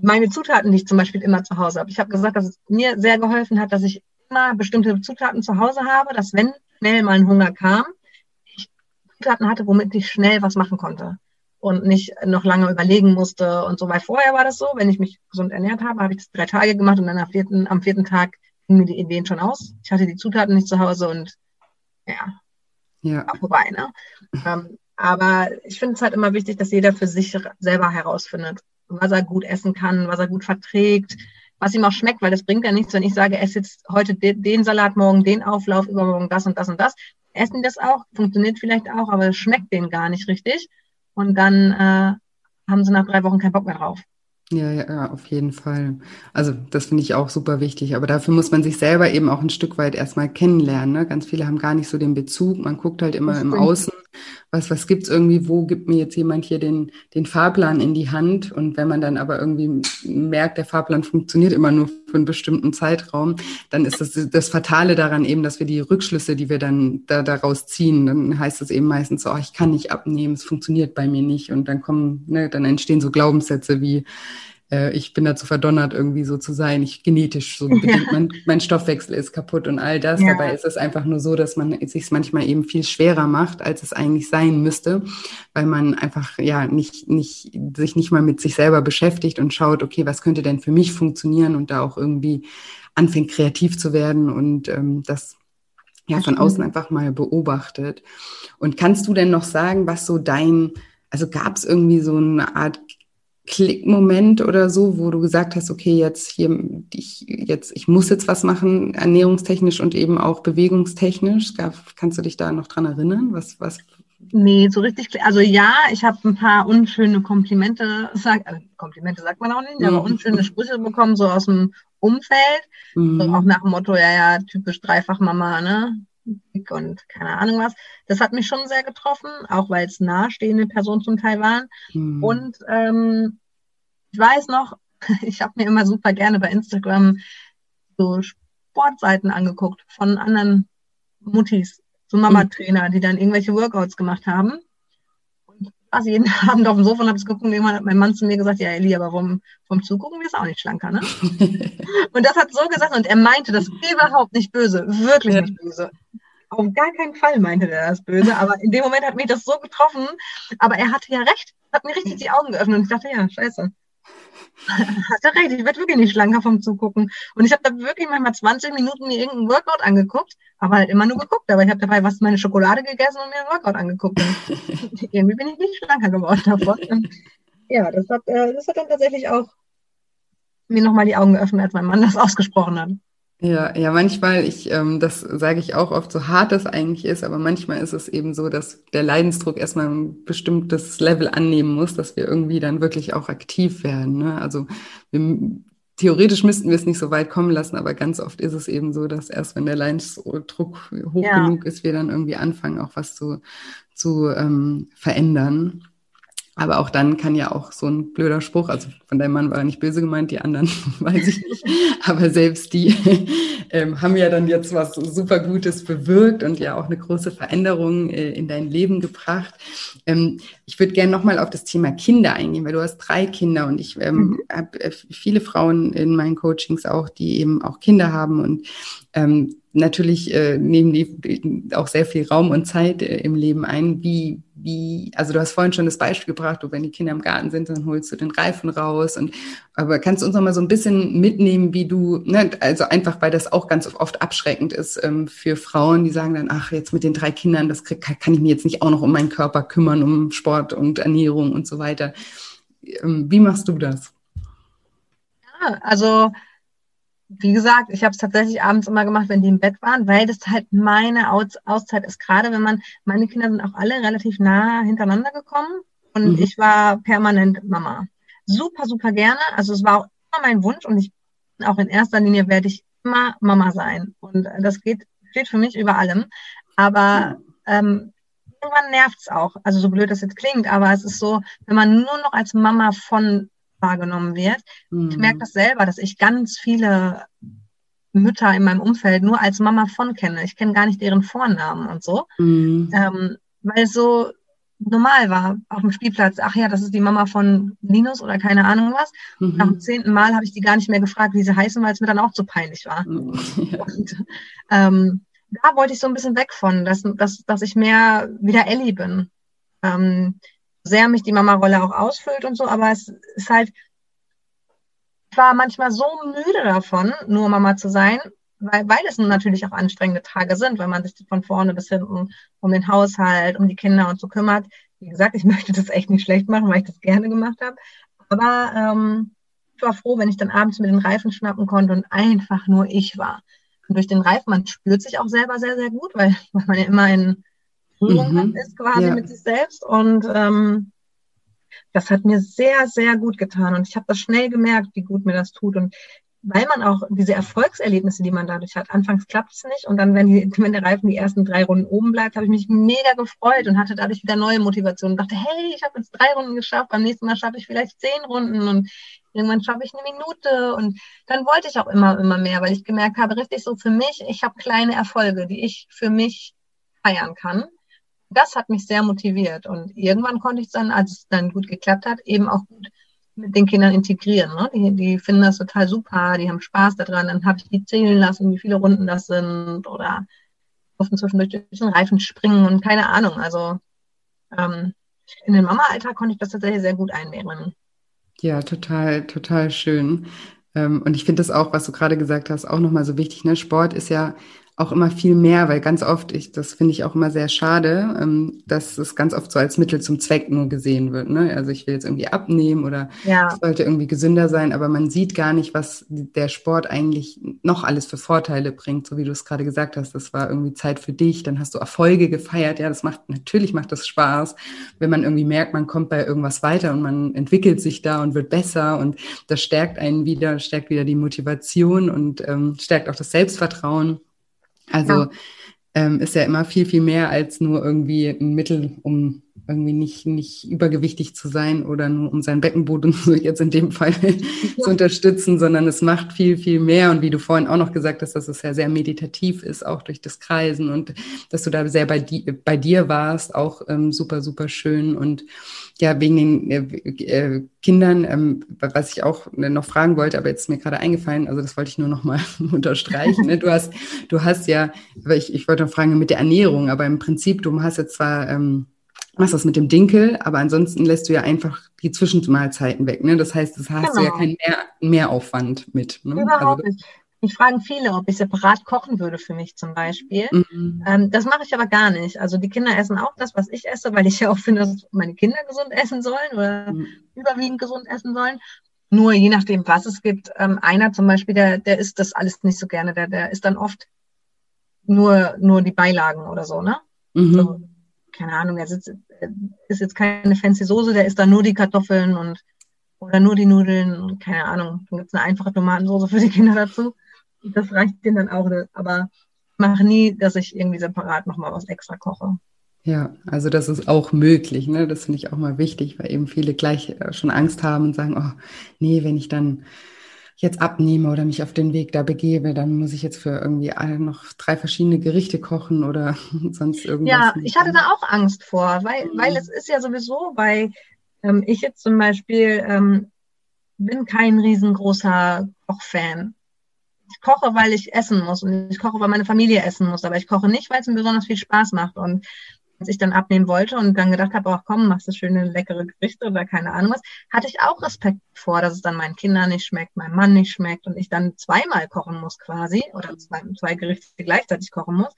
meine Zutaten, die ich zum Beispiel immer zu Hause habe. Ich habe gesagt, dass es mir sehr geholfen hat, dass ich immer bestimmte Zutaten zu Hause habe, dass wenn schnell mal ein Hunger kam, ich Zutaten hatte, womit ich schnell was machen konnte und nicht noch lange überlegen musste und so. Weil vorher war das so, wenn ich mich gesund ernährt habe, habe ich das drei Tage gemacht und dann am vierten, am vierten Tag gingen mir die Ideen schon aus. Ich hatte die Zutaten nicht zu Hause und ja, ja. war vorbei. Ne? ähm, aber ich finde es halt immer wichtig, dass jeder für sich selber herausfindet, was er gut essen kann, was er gut verträgt, was ihm auch schmeckt, weil das bringt ja nichts, wenn ich sage, esse jetzt heute den, Salat, morgen den Auflauf, übermorgen das und das und das. Essen das auch, funktioniert vielleicht auch, aber es schmeckt denen gar nicht richtig. Und dann äh, haben sie nach drei Wochen keinen Bock mehr drauf. Ja, ja, auf jeden Fall. Also das finde ich auch super wichtig. Aber dafür muss man sich selber eben auch ein Stück weit erstmal kennenlernen. Ne? Ganz viele haben gar nicht so den Bezug. Man guckt halt immer im Außen, was, was gibt's irgendwie, wo gibt mir jetzt jemand hier den, den Fahrplan in die Hand? Und wenn man dann aber irgendwie merkt, der Fahrplan funktioniert immer nur für einen bestimmten Zeitraum, dann ist das das Fatale daran eben, dass wir die Rückschlüsse, die wir dann da, daraus ziehen, dann heißt es eben meistens oh, ich kann nicht abnehmen, es funktioniert bei mir nicht. Und dann kommen, ne, dann entstehen so Glaubenssätze wie, äh, ich bin dazu verdonnert, irgendwie so zu sein. Ich genetisch so bedingt, mein, mein, Stoffwechsel ist kaputt und all das. Ja. Dabei ist es einfach nur so, dass man es sich manchmal eben viel schwerer macht, als es eigentlich sein müsste, weil man einfach ja nicht, nicht, sich nicht mal mit sich selber beschäftigt und schaut, okay, was könnte denn für mich funktionieren und da auch irgendwie anfängt, kreativ zu werden und ähm, das ja von außen einfach mal beobachtet. Und kannst du denn noch sagen, was so dein, also gab es irgendwie so eine Art Klickmoment oder so, wo du gesagt hast, okay, jetzt hier, ich, jetzt, ich muss jetzt was machen, ernährungstechnisch und eben auch bewegungstechnisch. Kannst du dich da noch dran erinnern? Was, was? Nee, so richtig. Also ja, ich habe ein paar unschöne Komplimente, sag, also Komplimente sagt man auch nicht, mhm. aber unschöne Sprüche bekommen, so aus dem Umfeld. Mhm. So auch nach dem Motto, ja, ja, typisch Dreifachmama, ne? Und keine Ahnung was. Das hat mich schon sehr getroffen, auch weil es nahestehende Personen zum Teil waren. Mhm. Und ähm, ich weiß noch, ich habe mir immer super gerne bei Instagram so Sportseiten angeguckt von anderen Muttis, so Mama-Trainer, die dann irgendwelche Workouts gemacht haben. Und quasi jeden Abend auf dem Sofa und habe es geguckt. Irgendwann hat mein Mann zu mir gesagt, ja, Eli, aber vom, vom Zugucken wirst du auch nicht schlanker, ne? und das hat so gesagt und er meinte das überhaupt nicht böse, wirklich ja. nicht böse. Auf gar keinen Fall meinte er das böse, aber in dem Moment hat mich das so getroffen. Aber er hatte ja recht, hat mir richtig die Augen geöffnet und ich dachte, ja, scheiße. Hat er recht, ich werde wirklich nicht schlanker vom Zugucken. Und ich habe da wirklich manchmal 20 Minuten mir irgendeinen Workout angeguckt, aber halt immer nur geguckt. Aber ich habe dabei was meine Schokolade gegessen und mir einen Workout angeguckt. Und irgendwie bin ich nicht schlanker geworden davon. Und ja, das hat, äh, das hat dann tatsächlich auch mir nochmal die Augen geöffnet, als mein Mann das ausgesprochen hat. Ja, ja, manchmal, ich, ähm, das sage ich auch oft, so hart das eigentlich ist, aber manchmal ist es eben so, dass der Leidensdruck erstmal ein bestimmtes Level annehmen muss, dass wir irgendwie dann wirklich auch aktiv werden. Ne? Also wir, theoretisch müssten wir es nicht so weit kommen lassen, aber ganz oft ist es eben so, dass erst wenn der Leidensdruck hoch ja. genug ist, wir dann irgendwie anfangen, auch was zu, zu ähm, verändern. Aber auch dann kann ja auch so ein blöder Spruch, also von deinem Mann war er nicht böse gemeint, die anderen weiß ich nicht, aber selbst die ähm, haben ja dann jetzt was super Gutes bewirkt und ja auch eine große Veränderung äh, in dein Leben gebracht. Ähm, ich würde gerne nochmal auf das Thema Kinder eingehen, weil du hast drei Kinder und ich ähm, mhm. habe äh, viele Frauen in meinen Coachings auch, die eben auch Kinder haben und ähm, natürlich äh, nehmen die auch sehr viel Raum und Zeit äh, im Leben ein. Wie, wie, also du hast vorhin schon das Beispiel gebracht, du, wenn die Kinder im Garten sind, dann holst du den Reifen raus. Und aber kannst du uns noch mal so ein bisschen mitnehmen, wie du, ne, also einfach, weil das auch ganz oft abschreckend ist ähm, für Frauen, die sagen dann, ach, jetzt mit den drei Kindern, das krieg, kann ich mir jetzt nicht auch noch um meinen Körper kümmern, um Sport und Ernährung und so weiter. Ähm, wie machst du das? Ja, also wie gesagt, ich habe es tatsächlich abends immer gemacht, wenn die im Bett waren, weil das halt meine Aus Auszeit ist. Gerade wenn man, meine Kinder sind auch alle relativ nah hintereinander gekommen und mhm. ich war permanent Mama. Super, super gerne. Also es war auch immer mein Wunsch und ich auch in erster Linie werde ich immer Mama sein. Und das geht, steht für mich über allem. Aber ähm, irgendwann nervt es auch. Also so blöd das jetzt klingt, aber es ist so, wenn man nur noch als Mama von wahrgenommen wird. Mhm. Ich merke das selber, dass ich ganz viele Mütter in meinem Umfeld nur als Mama von kenne. Ich kenne gar nicht deren Vornamen und so. Mhm. Ähm, weil es so normal war auf dem Spielplatz. Ach ja, das ist die Mama von Linus oder keine Ahnung was. Mhm. Nach dem zehnten Mal habe ich die gar nicht mehr gefragt, wie sie heißen, weil es mir dann auch zu peinlich war. Mhm. Ja. Und, ähm, da wollte ich so ein bisschen weg von, dass, dass, dass ich mehr wieder Ellie bin. Ähm, sehr mich die Mama-Rolle auch ausfüllt und so, aber es ist halt, ich war manchmal so müde davon, nur Mama zu sein, weil, weil es natürlich auch anstrengende Tage sind, weil man sich von vorne bis hinten um den Haushalt, um die Kinder und so kümmert. Wie gesagt, ich möchte das echt nicht schlecht machen, weil ich das gerne gemacht habe. Aber ähm, ich war froh, wenn ich dann abends mit den Reifen schnappen konnte und einfach nur ich war. Und durch den Reifen, man spürt sich auch selber sehr, sehr gut, weil, weil man ja immer in Mhm. ist quasi ja. mit sich selbst. Und ähm, das hat mir sehr, sehr gut getan. Und ich habe das schnell gemerkt, wie gut mir das tut. Und weil man auch diese Erfolgserlebnisse, die man dadurch hat, anfangs klappt es nicht und dann, wenn, die, wenn der Reifen die ersten drei Runden oben bleibt, habe ich mich mega gefreut und hatte dadurch wieder neue Motivation und dachte, hey, ich habe jetzt drei Runden geschafft, beim nächsten Mal schaffe ich vielleicht zehn Runden und irgendwann schaffe ich eine Minute und dann wollte ich auch immer, immer mehr, weil ich gemerkt habe, richtig so für mich, ich habe kleine Erfolge, die ich für mich feiern kann. Das hat mich sehr motiviert und irgendwann konnte ich es dann, als es dann gut geklappt hat, eben auch gut mit den Kindern integrieren. Ne? Die, die finden das total super, die haben Spaß daran. Dann habe ich die zählen lassen, wie viele Runden das sind oder durften zwischendurch durch den Reifen springen und keine Ahnung. Also ähm, in den Mama-Alltag konnte ich das tatsächlich sehr gut einnehmen. Ja, total, total schön. Ähm, und ich finde das auch, was du gerade gesagt hast, auch nochmal so wichtig. Ne? Sport ist ja auch immer viel mehr, weil ganz oft, ich, das finde ich auch immer sehr schade, ähm, dass es ganz oft so als Mittel zum Zweck nur gesehen wird. Ne? Also ich will jetzt irgendwie abnehmen oder ja. ich sollte irgendwie gesünder sein, aber man sieht gar nicht, was der Sport eigentlich noch alles für Vorteile bringt, so wie du es gerade gesagt hast. Das war irgendwie Zeit für dich, dann hast du Erfolge gefeiert. Ja, das macht, natürlich macht das Spaß, wenn man irgendwie merkt, man kommt bei irgendwas weiter und man entwickelt sich da und wird besser und das stärkt einen wieder, stärkt wieder die Motivation und ähm, stärkt auch das Selbstvertrauen. Also ja. Ähm, ist ja immer viel, viel mehr als nur irgendwie ein Mittel, um irgendwie nicht, nicht übergewichtig zu sein oder nur um seinen Beckenboden jetzt in dem Fall ja. zu unterstützen, sondern es macht viel, viel mehr. Und wie du vorhin auch noch gesagt hast, dass es ja sehr meditativ ist, auch durch das Kreisen und dass du da sehr bei, di bei dir warst, auch ähm, super, super schön. Und ja, wegen den äh, äh, Kindern, ähm, was ich auch noch fragen wollte, aber jetzt ist mir gerade eingefallen, also das wollte ich nur noch mal unterstreichen. Ne? Du hast, du hast ja, ich, ich wollte noch fragen mit der Ernährung, aber im Prinzip, du hast jetzt zwar ähm, machst das mit dem Dinkel, aber ansonsten lässt du ja einfach die Zwischenmahlzeiten weg. Ne? Das heißt, das hast genau. du ja genau. keinen Mehr Mehraufwand mit. Ne? Überhaupt also, nicht. Mich fragen viele, ob ich separat kochen würde für mich zum Beispiel. Mhm. Ähm, das mache ich aber gar nicht. Also die Kinder essen auch das, was ich esse, weil ich ja auch finde, dass meine Kinder gesund essen sollen oder mhm. überwiegend gesund essen sollen. Nur je nachdem, was es gibt. Ähm, einer zum Beispiel, der, der isst das alles nicht so gerne. Der, der isst dann oft nur, nur die Beilagen oder so, ne? Mhm. So, keine Ahnung, er sitzt, ist jetzt keine fancy Soße, der isst dann nur die Kartoffeln und oder nur die Nudeln und keine Ahnung. Dann gibt es eine einfache Tomatensoße für die Kinder dazu. Das reicht denen dann auch. Aber mache nie, dass ich irgendwie separat nochmal was extra koche. Ja, also das ist auch möglich. Ne? Das finde ich auch mal wichtig, weil eben viele gleich äh, schon Angst haben und sagen, oh, nee, wenn ich dann jetzt abnehme oder mich auf den Weg da begebe, dann muss ich jetzt für irgendwie alle noch drei verschiedene Gerichte kochen oder sonst irgendwas. Ja, ich hatte da auch Angst vor, weil, mhm. weil es ist ja sowieso, weil ähm, ich jetzt zum Beispiel ähm, bin kein riesengroßer Kochfan. Ich koche, weil ich essen muss und ich koche, weil meine Familie essen muss, aber ich koche nicht, weil es mir besonders viel Spaß macht. Und als ich dann abnehmen wollte und dann gedacht habe, ach komm, machst du schöne leckere Gerichte oder keine Ahnung was, hatte ich auch Respekt vor, dass es dann meinen Kindern nicht schmeckt, meinem Mann nicht schmeckt und ich dann zweimal kochen muss quasi oder zwei, zwei Gerichte gleichzeitig kochen muss.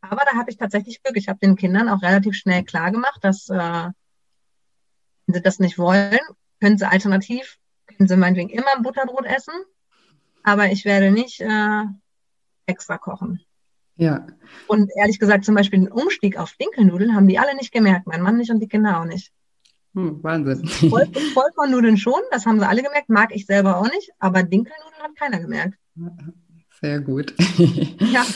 Aber da habe ich tatsächlich Glück. Ich habe den Kindern auch relativ schnell klar gemacht, dass äh, wenn sie das nicht wollen, können sie alternativ, können sie meinetwegen immer ein Butterbrot essen, aber ich werde nicht äh, extra kochen. Ja. Und ehrlich gesagt, zum Beispiel den Umstieg auf Dinkelnudeln haben die alle nicht gemerkt. Mein Mann nicht und die Kinder auch nicht. Hm, Wahnsinn. Voll, Vollkornnudeln schon, das haben sie alle gemerkt, mag ich selber auch nicht, aber Dinkelnudeln hat keiner gemerkt. Sehr gut. Ja.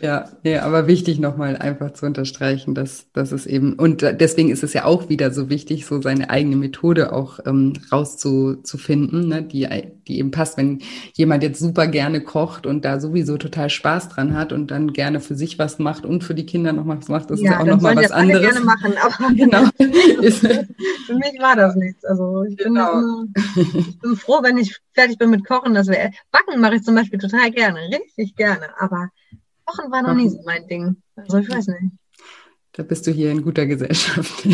Ja, ja, aber wichtig nochmal einfach zu unterstreichen, dass, dass es eben, und deswegen ist es ja auch wieder so wichtig, so seine eigene Methode auch ähm, rauszufinden, ne, die, die eben passt, wenn jemand jetzt super gerne kocht und da sowieso total Spaß dran hat und dann gerne für sich was macht und für die Kinder noch was macht, das ja, ist ja auch nochmal was anderes. gerne machen, aber genau. für mich war das nichts. Also ich bin, genau. immer, ich bin froh, wenn ich fertig bin mit Kochen, dass wir, Backen mache ich zum Beispiel total gerne, richtig gerne, aber Kochen war noch nie so mein Ding. Also ich weiß nicht. Da bist du hier in guter Gesellschaft.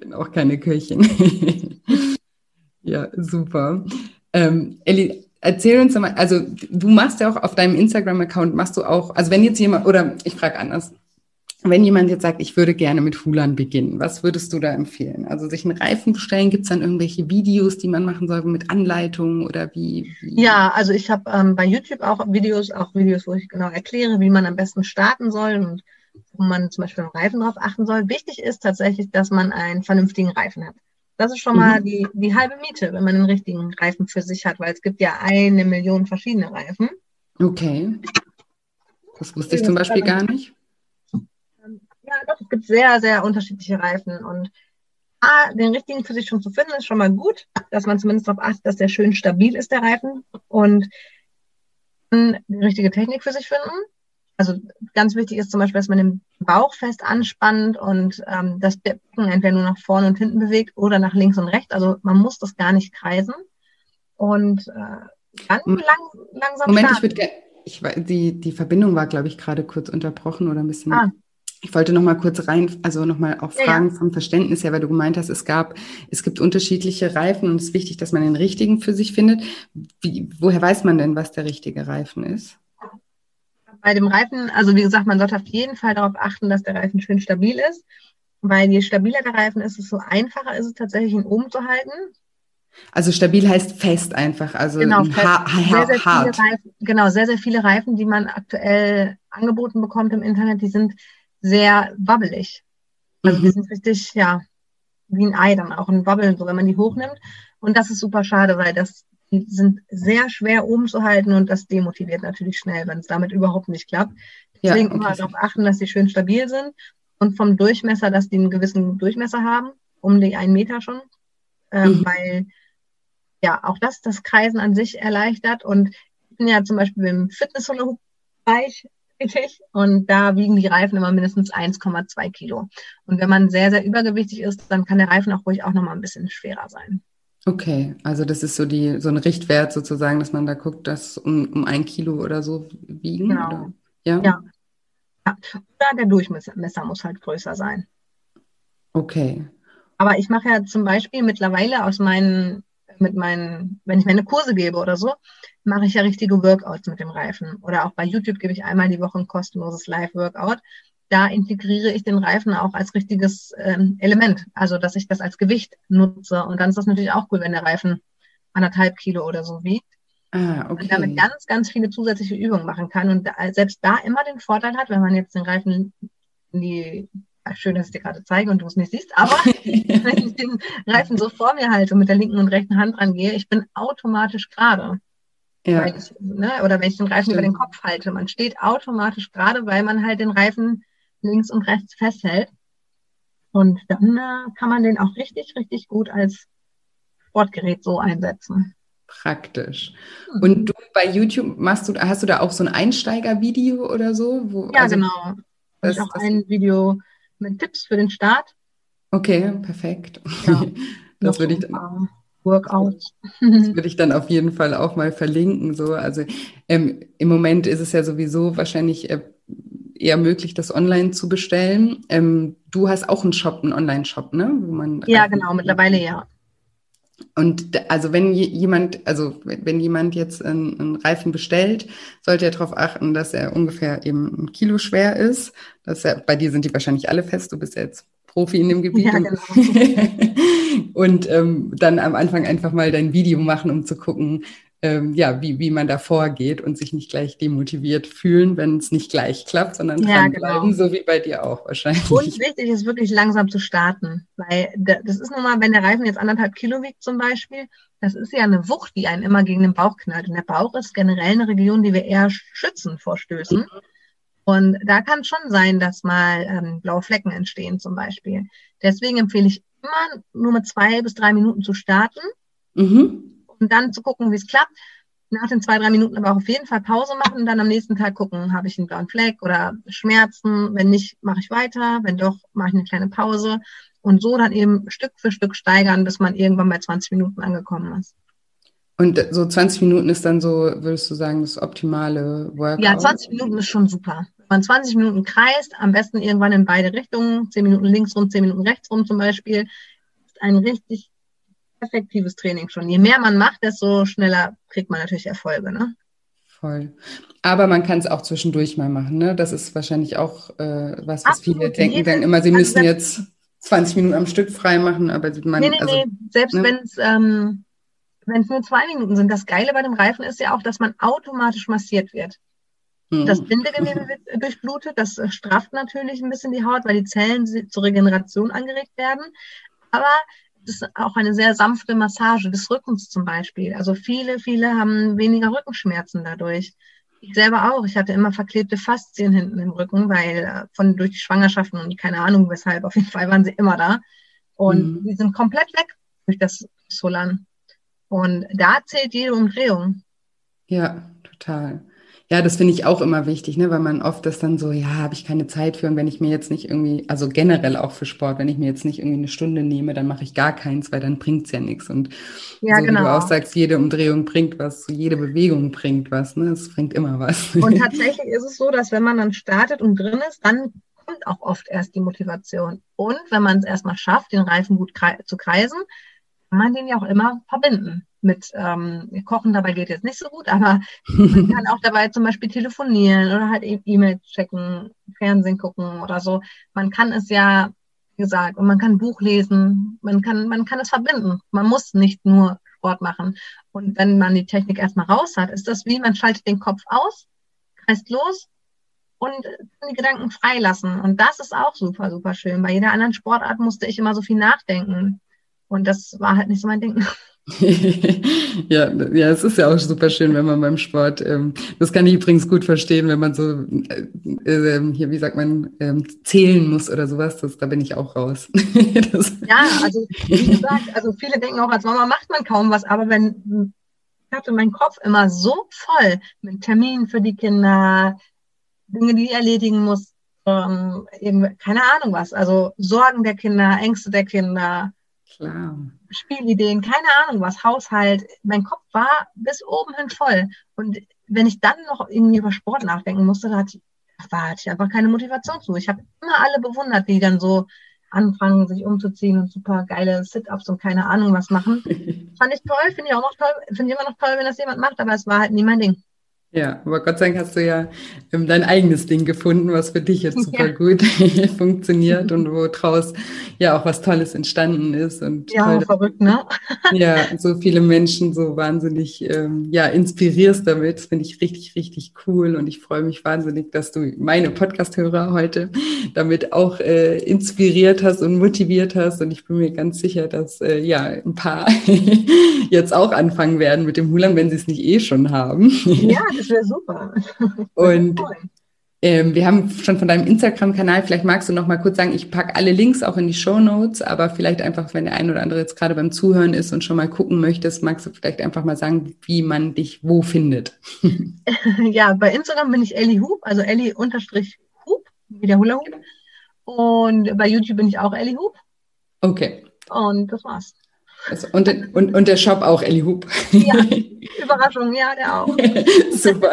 bin auch keine Köchin. ja, super. Ähm, Elli, erzähl uns mal, also du machst ja auch auf deinem Instagram-Account, machst du auch, also wenn jetzt jemand, oder ich frage anders, wenn jemand jetzt sagt, ich würde gerne mit Hulan beginnen, was würdest du da empfehlen? Also sich einen Reifen bestellen, gibt es dann irgendwelche Videos, die man machen soll mit Anleitungen oder wie? wie? Ja, also ich habe ähm, bei YouTube auch Videos, auch Videos, wo ich genau erkläre, wie man am besten starten soll und wo man zum Beispiel beim Reifen drauf achten soll. Wichtig ist tatsächlich, dass man einen vernünftigen Reifen hat. Das ist schon mal mhm. die, die halbe Miete, wenn man einen richtigen Reifen für sich hat, weil es gibt ja eine Million verschiedene Reifen. Okay. Das wusste ich zum Beispiel gar nicht. Ja, doch, es gibt sehr, sehr unterschiedliche Reifen und A, den richtigen für sich schon zu finden, ist schon mal gut, dass man zumindest darauf achtet, dass der schön stabil ist, der Reifen und die richtige Technik für sich finden. Also ganz wichtig ist zum Beispiel, dass man den Bauch fest anspannt und ähm, das Becken entweder nur nach vorne und hinten bewegt oder nach links und rechts. Also man muss das gar nicht kreisen. Und äh, dann lang, langsam Moment, starten. ich würde ich, die, die Verbindung war, glaube ich, gerade kurz unterbrochen oder ein bisschen. Ah. Ich wollte noch mal kurz rein, also noch mal auch fragen ja, ja. vom Verständnis her, weil du gemeint hast, es gab, es gibt unterschiedliche Reifen und es ist wichtig, dass man den richtigen für sich findet. Wie, woher weiß man denn, was der richtige Reifen ist? Bei dem Reifen, also wie gesagt, man sollte auf jeden Fall darauf achten, dass der Reifen schön stabil ist, weil je stabiler der Reifen ist, desto einfacher ist es tatsächlich, ihn oben zu halten. Also stabil heißt fest einfach, also genau, fest. Ha sehr, sehr hart. Reifen, genau, sehr, sehr viele Reifen, die man aktuell angeboten bekommt im Internet, die sind sehr wabbelig. Also mhm. die sind richtig, ja, wie ein Ei dann auch ein Wabbeln, so wenn man die hochnimmt. Und das ist super schade, weil das die sind sehr schwer oben zu halten und das demotiviert natürlich schnell, wenn es damit überhaupt nicht klappt. Deswegen ja, okay. immer darauf achten, dass sie schön stabil sind und vom Durchmesser, dass die einen gewissen Durchmesser haben, um die einen Meter schon, ähm, mhm. weil ja auch das das Kreisen an sich erleichtert und ich bin ja zum Beispiel im Fitnesshunde-Bereich tätig und da wiegen die Reifen immer mindestens 1,2 Kilo. Und wenn man sehr, sehr übergewichtig ist, dann kann der Reifen auch ruhig auch nochmal ein bisschen schwerer sein. Okay, also das ist so die so ein Richtwert sozusagen, dass man da guckt, dass um, um ein Kilo oder so wiegen. Genau. Oder? Ja? ja. ja. Oder der Durchmesser muss halt größer sein. Okay. Aber ich mache ja zum Beispiel mittlerweile aus meinen, mit meinen, wenn ich meine Kurse gebe oder so, mache ich ja richtige Workouts mit dem Reifen. Oder auch bei YouTube gebe ich einmal die Woche ein kostenloses Live-Workout da integriere ich den Reifen auch als richtiges ähm, Element, also dass ich das als Gewicht nutze. Und dann ist das natürlich auch cool, wenn der Reifen anderthalb Kilo oder so wiegt. Ah, okay. Und damit ganz, ganz viele zusätzliche Übungen machen kann und da, selbst da immer den Vorteil hat, wenn man jetzt den Reifen in die schön, dass ich dir gerade zeige und du es nicht siehst, aber wenn ich den Reifen so vor mir halte und mit der linken und rechten Hand rangehe, ich bin automatisch gerade. Ja. Ich, ne, oder wenn ich den Reifen Stimmt. über den Kopf halte, man steht automatisch gerade, weil man halt den Reifen links und rechts festhält. Und dann äh, kann man den auch richtig, richtig gut als Sportgerät so einsetzen. Praktisch. Mhm. Und du bei YouTube machst du, hast du da auch so ein Einsteigervideo oder so? Wo, ja, also, genau. Das, ich auch das, ein Video mit Tipps für den Start. Okay, perfekt. Ja, das würde ich dann. Workouts. Das würde ich dann auf jeden Fall auch mal verlinken. So, also ähm, im Moment ist es ja sowieso wahrscheinlich äh, eher möglich, das online zu bestellen. Ähm, du hast auch einen Shop, einen Online-Shop, ne? Wo man ja, genau, mittlerweile ja. Und also wenn jemand, also wenn jemand jetzt einen, Reifen bestellt, sollte er darauf achten, dass er ungefähr eben ein Kilo schwer ist. Das ja, bei dir sind die wahrscheinlich alle fest, du bist ja jetzt Profi in dem Gebiet. Ja, genau. und ähm, dann am Anfang einfach mal dein Video machen, um zu gucken, ähm, ja, wie, wie man da vorgeht und sich nicht gleich demotiviert fühlen, wenn es nicht gleich klappt, sondern ja, dranbleiben, genau. so wie bei dir auch wahrscheinlich. Und wichtig ist wirklich langsam zu starten, weil das ist nun mal, wenn der Reifen jetzt anderthalb Kilo wiegt zum Beispiel, das ist ja eine Wucht, die einen immer gegen den Bauch knallt. Und der Bauch ist generell eine Region, die wir eher schützen vor Stößen. Mhm. Und da kann schon sein, dass mal ähm, blaue Flecken entstehen zum Beispiel. Deswegen empfehle ich immer nur mit zwei bis drei Minuten zu starten. Mhm und dann zu gucken, wie es klappt. Nach den zwei, drei Minuten aber auch auf jeden Fall Pause machen und dann am nächsten Tag gucken, habe ich einen blauen Fleck oder Schmerzen. Wenn nicht, mache ich weiter. Wenn doch, mache ich eine kleine Pause. Und so dann eben Stück für Stück steigern, bis man irgendwann bei 20 Minuten angekommen ist. Und so 20 Minuten ist dann so, würdest du sagen, das optimale Workout? Ja, 20 Minuten ist schon super. Wenn man 20 Minuten kreist, am besten irgendwann in beide Richtungen, 10 Minuten links rum, 10 Minuten rechts rum zum Beispiel, ist ein richtig effektives Training schon. Je mehr man macht, desto schneller kriegt man natürlich Erfolge. Ne? Voll. Aber man kann es auch zwischendurch mal machen. Ne? Das ist wahrscheinlich auch äh, was, was Absolut. viele denken dann immer, sie müssen jetzt 20 Minuten am Stück frei machen, aber man. Nee, nee, also, nee. Selbst ne? wenn es ähm, wenn es nur zwei Minuten sind. Das Geile bei dem Reifen ist ja auch, dass man automatisch massiert wird. Mhm. Das Bindegewebe wird durchblutet, das äh, strafft natürlich ein bisschen die Haut, weil die Zellen zur Regeneration angeregt werden. Aber es ist auch eine sehr sanfte Massage des Rückens zum Beispiel. Also viele, viele haben weniger Rückenschmerzen dadurch. Ich selber auch. Ich hatte immer verklebte Faszien hinten im Rücken, weil äh, von durch die Schwangerschaften und keine Ahnung weshalb, auf jeden Fall waren sie immer da. Und mhm. die sind komplett weg durch das Solan. Und da zählt jede Umdrehung. Ja, total. Ja, das finde ich auch immer wichtig, ne, weil man oft das dann so, ja, habe ich keine Zeit für und wenn ich mir jetzt nicht irgendwie, also generell auch für Sport, wenn ich mir jetzt nicht irgendwie eine Stunde nehme, dann mache ich gar keins, weil dann bringt's ja nichts. Und ja, so genau. wie du auch sagst, jede Umdrehung bringt was, jede Bewegung bringt was, ne? Es bringt immer was. Und tatsächlich ist es so, dass wenn man dann startet und drin ist, dann kommt auch oft erst die Motivation. Und wenn man es erstmal schafft, den Reifen gut zu kreisen, kann man den ja auch immer verbinden mit ähm, Kochen. Dabei geht jetzt nicht so gut, aber man kann auch dabei zum Beispiel telefonieren oder halt e- E-Mail checken, Fernsehen gucken oder so. Man kann es ja, wie gesagt, und man kann ein Buch lesen, man kann, man kann es verbinden. Man muss nicht nur Sport machen. Und wenn man die Technik erstmal raus hat, ist das wie, man schaltet den Kopf aus, kreist los und die Gedanken freilassen. Und das ist auch super, super schön. Bei jeder anderen Sportart musste ich immer so viel nachdenken. Und das war halt nicht so mein Ding. ja, ja, es ist ja auch super schön, wenn man beim Sport, ähm, das kann ich übrigens gut verstehen, wenn man so, äh, äh, hier, wie sagt man, ähm, zählen muss oder sowas, das, da bin ich auch raus. ja, also wie gesagt, also viele denken auch, als Mama macht man kaum was, aber wenn, ich hatte meinen Kopf immer so voll mit Terminen für die Kinder, Dinge, die ich erledigen muss, ähm, eben, keine Ahnung was, also Sorgen der Kinder, Ängste der Kinder, Klar. Spielideen, keine Ahnung was, Haushalt. Mein Kopf war bis oben hin voll. Und wenn ich dann noch irgendwie über Sport nachdenken musste, da hatte ich, da hatte ich einfach keine Motivation zu. Ich habe immer alle bewundert, die dann so anfangen, sich umzuziehen und super geile Sit-Ups und keine Ahnung was machen. Fand ich toll, finde ich auch noch toll, finde ich immer noch toll, wenn das jemand macht, aber es war halt nie mein Ding. Ja, aber Gott sei Dank hast du ja ähm, dein eigenes Ding gefunden, was für dich jetzt super ja. gut funktioniert und wo draus ja auch was Tolles entstanden ist. Und ja, toll, verrückt, ne? ja, so viele Menschen so wahnsinnig ähm, ja, inspirierst damit. Das finde ich richtig, richtig cool und ich freue mich wahnsinnig, dass du meine Podcast-Hörer heute damit auch äh, inspiriert hast und motiviert hast. Und ich bin mir ganz sicher, dass äh, ja ein paar jetzt auch anfangen werden mit dem Hulan, wenn sie es nicht eh schon haben. Ja, das wäre super. Und ähm, wir haben schon von deinem Instagram-Kanal, vielleicht magst du noch mal kurz sagen, ich packe alle Links auch in die Show Notes, aber vielleicht einfach, wenn der ein oder andere jetzt gerade beim Zuhören ist und schon mal gucken möchtest, magst du vielleicht einfach mal sagen, wie man dich wo findet. ja, bei Instagram bin ich Ellie Hub, also Ellie unterstrich Hub, wie der Hula Hoop. Und bei YouTube bin ich auch Ellie Hub. Okay. Und das war's. Also, und, und, und der Shop auch, Ellie Hub. Ja, Überraschung, ja, der auch. Super.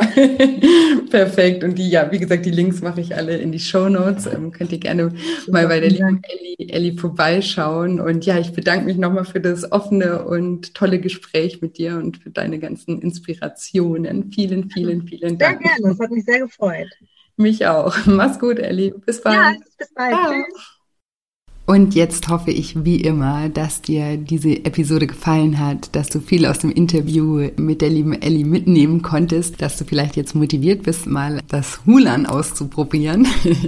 Perfekt. Und die, ja, wie gesagt, die Links mache ich alle in die Show Notes. Ähm, könnt ihr gerne Super, mal bei der lieben Ellie, Ellie vorbeischauen. Und ja, ich bedanke mich nochmal für das offene und tolle Gespräch mit dir und für deine ganzen Inspirationen. Vielen, vielen, vielen Dank. Sehr gerne, das hat mich sehr gefreut. Mich auch. Mach's gut, Ellie. Bis bald. Ja, bis bald. Ciao. Tschüss. Und jetzt hoffe ich wie immer, dass dir diese Episode gefallen hat, dass du viel aus dem Interview mit der lieben Ellie mitnehmen konntest, dass du vielleicht jetzt motiviert bist, mal das Hulan auszuprobieren.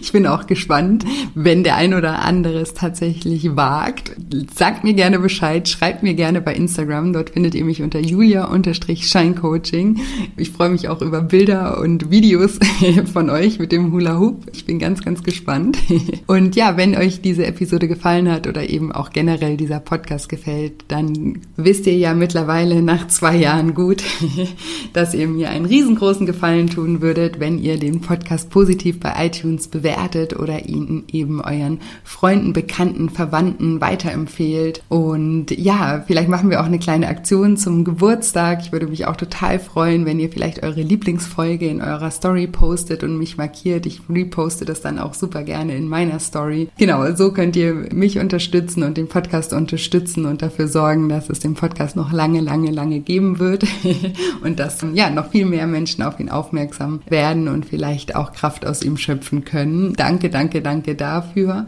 ich bin auch gespannt, wenn der ein oder andere es tatsächlich wagt. Sagt mir gerne Bescheid, schreibt mir gerne bei Instagram, dort findet ihr mich unter julia-scheincoaching. Ich freue mich auch über Bilder und Videos von euch mit dem Hula Hoop. Ich bin ganz, ganz gespannt. Und ja, wenn euch die diese Episode gefallen hat oder eben auch generell dieser Podcast gefällt, dann wisst ihr ja mittlerweile nach zwei Jahren gut, dass ihr mir einen riesengroßen Gefallen tun würdet, wenn ihr den Podcast positiv bei iTunes bewertet oder ihn eben euren Freunden, Bekannten, Verwandten weiterempfehlt. Und ja, vielleicht machen wir auch eine kleine Aktion zum Geburtstag. Ich würde mich auch total freuen, wenn ihr vielleicht eure Lieblingsfolge in eurer Story postet und mich markiert. Ich reposte das dann auch super gerne in meiner Story. Genau, so könnt ihr mich unterstützen und den Podcast unterstützen und dafür sorgen, dass es den Podcast noch lange, lange, lange geben wird und dass ja noch viel mehr Menschen auf ihn aufmerksam werden und vielleicht auch Kraft aus ihm schöpfen können. Danke, danke, danke dafür.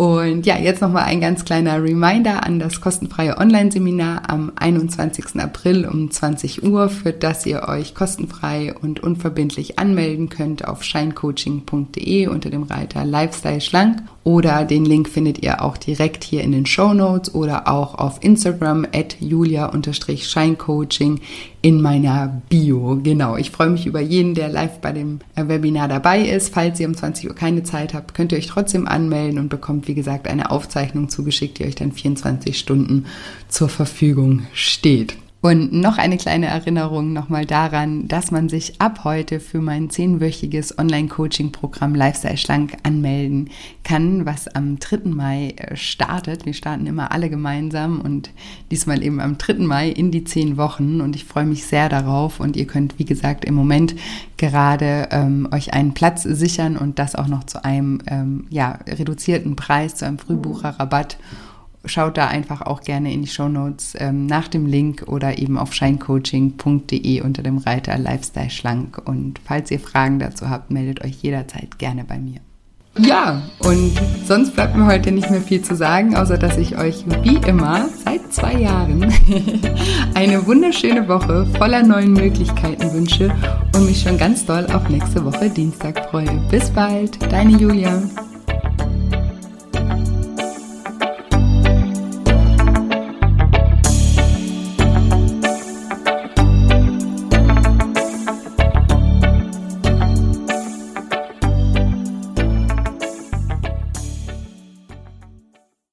Und ja, jetzt nochmal ein ganz kleiner Reminder an das kostenfreie Online-Seminar am 21. April um 20 Uhr, für das ihr euch kostenfrei und unverbindlich anmelden könnt auf shinecoaching.de unter dem Reiter Lifestyle Schlank. Oder den Link findet ihr auch direkt hier in den Show Notes oder auch auf Instagram at julia-scheincoaching in meiner Bio. Genau, ich freue mich über jeden, der live bei dem äh, Webinar dabei ist. Falls ihr um 20 Uhr keine Zeit habt, könnt ihr euch trotzdem anmelden und bekommt, wie gesagt, eine Aufzeichnung zugeschickt, die euch dann 24 Stunden zur Verfügung steht. Und noch eine kleine Erinnerung nochmal daran, dass man sich ab heute für mein zehnwöchiges Online-Coaching-Programm Lifestyle Schlank anmelden kann, was am 3. Mai äh, startet. Wir starten immer alle gemeinsam und diesmal eben am 3. Mai in die zehn Wochen und ich freue mich sehr darauf und ihr könnt, wie gesagt, im Moment gerade ähm, euch einen Platz sichern und das auch noch zu einem ähm, ja, reduzierten Preis, zu einem Frühbucherrabatt schaut da einfach auch gerne in die Show Notes ähm, nach dem Link oder eben auf shinecoaching.de unter dem Reiter Lifestyle Schlank. Und falls ihr Fragen dazu habt, meldet euch jederzeit gerne bei mir. Ja, und sonst bleibt mir heute nicht mehr viel zu sagen, außer dass ich euch wie immer seit zwei Jahren eine wunderschöne Woche voller neuen Möglichkeiten wünsche und mich schon ganz doll auf nächste Woche Dienstag freue. Bis bald, deine Julia.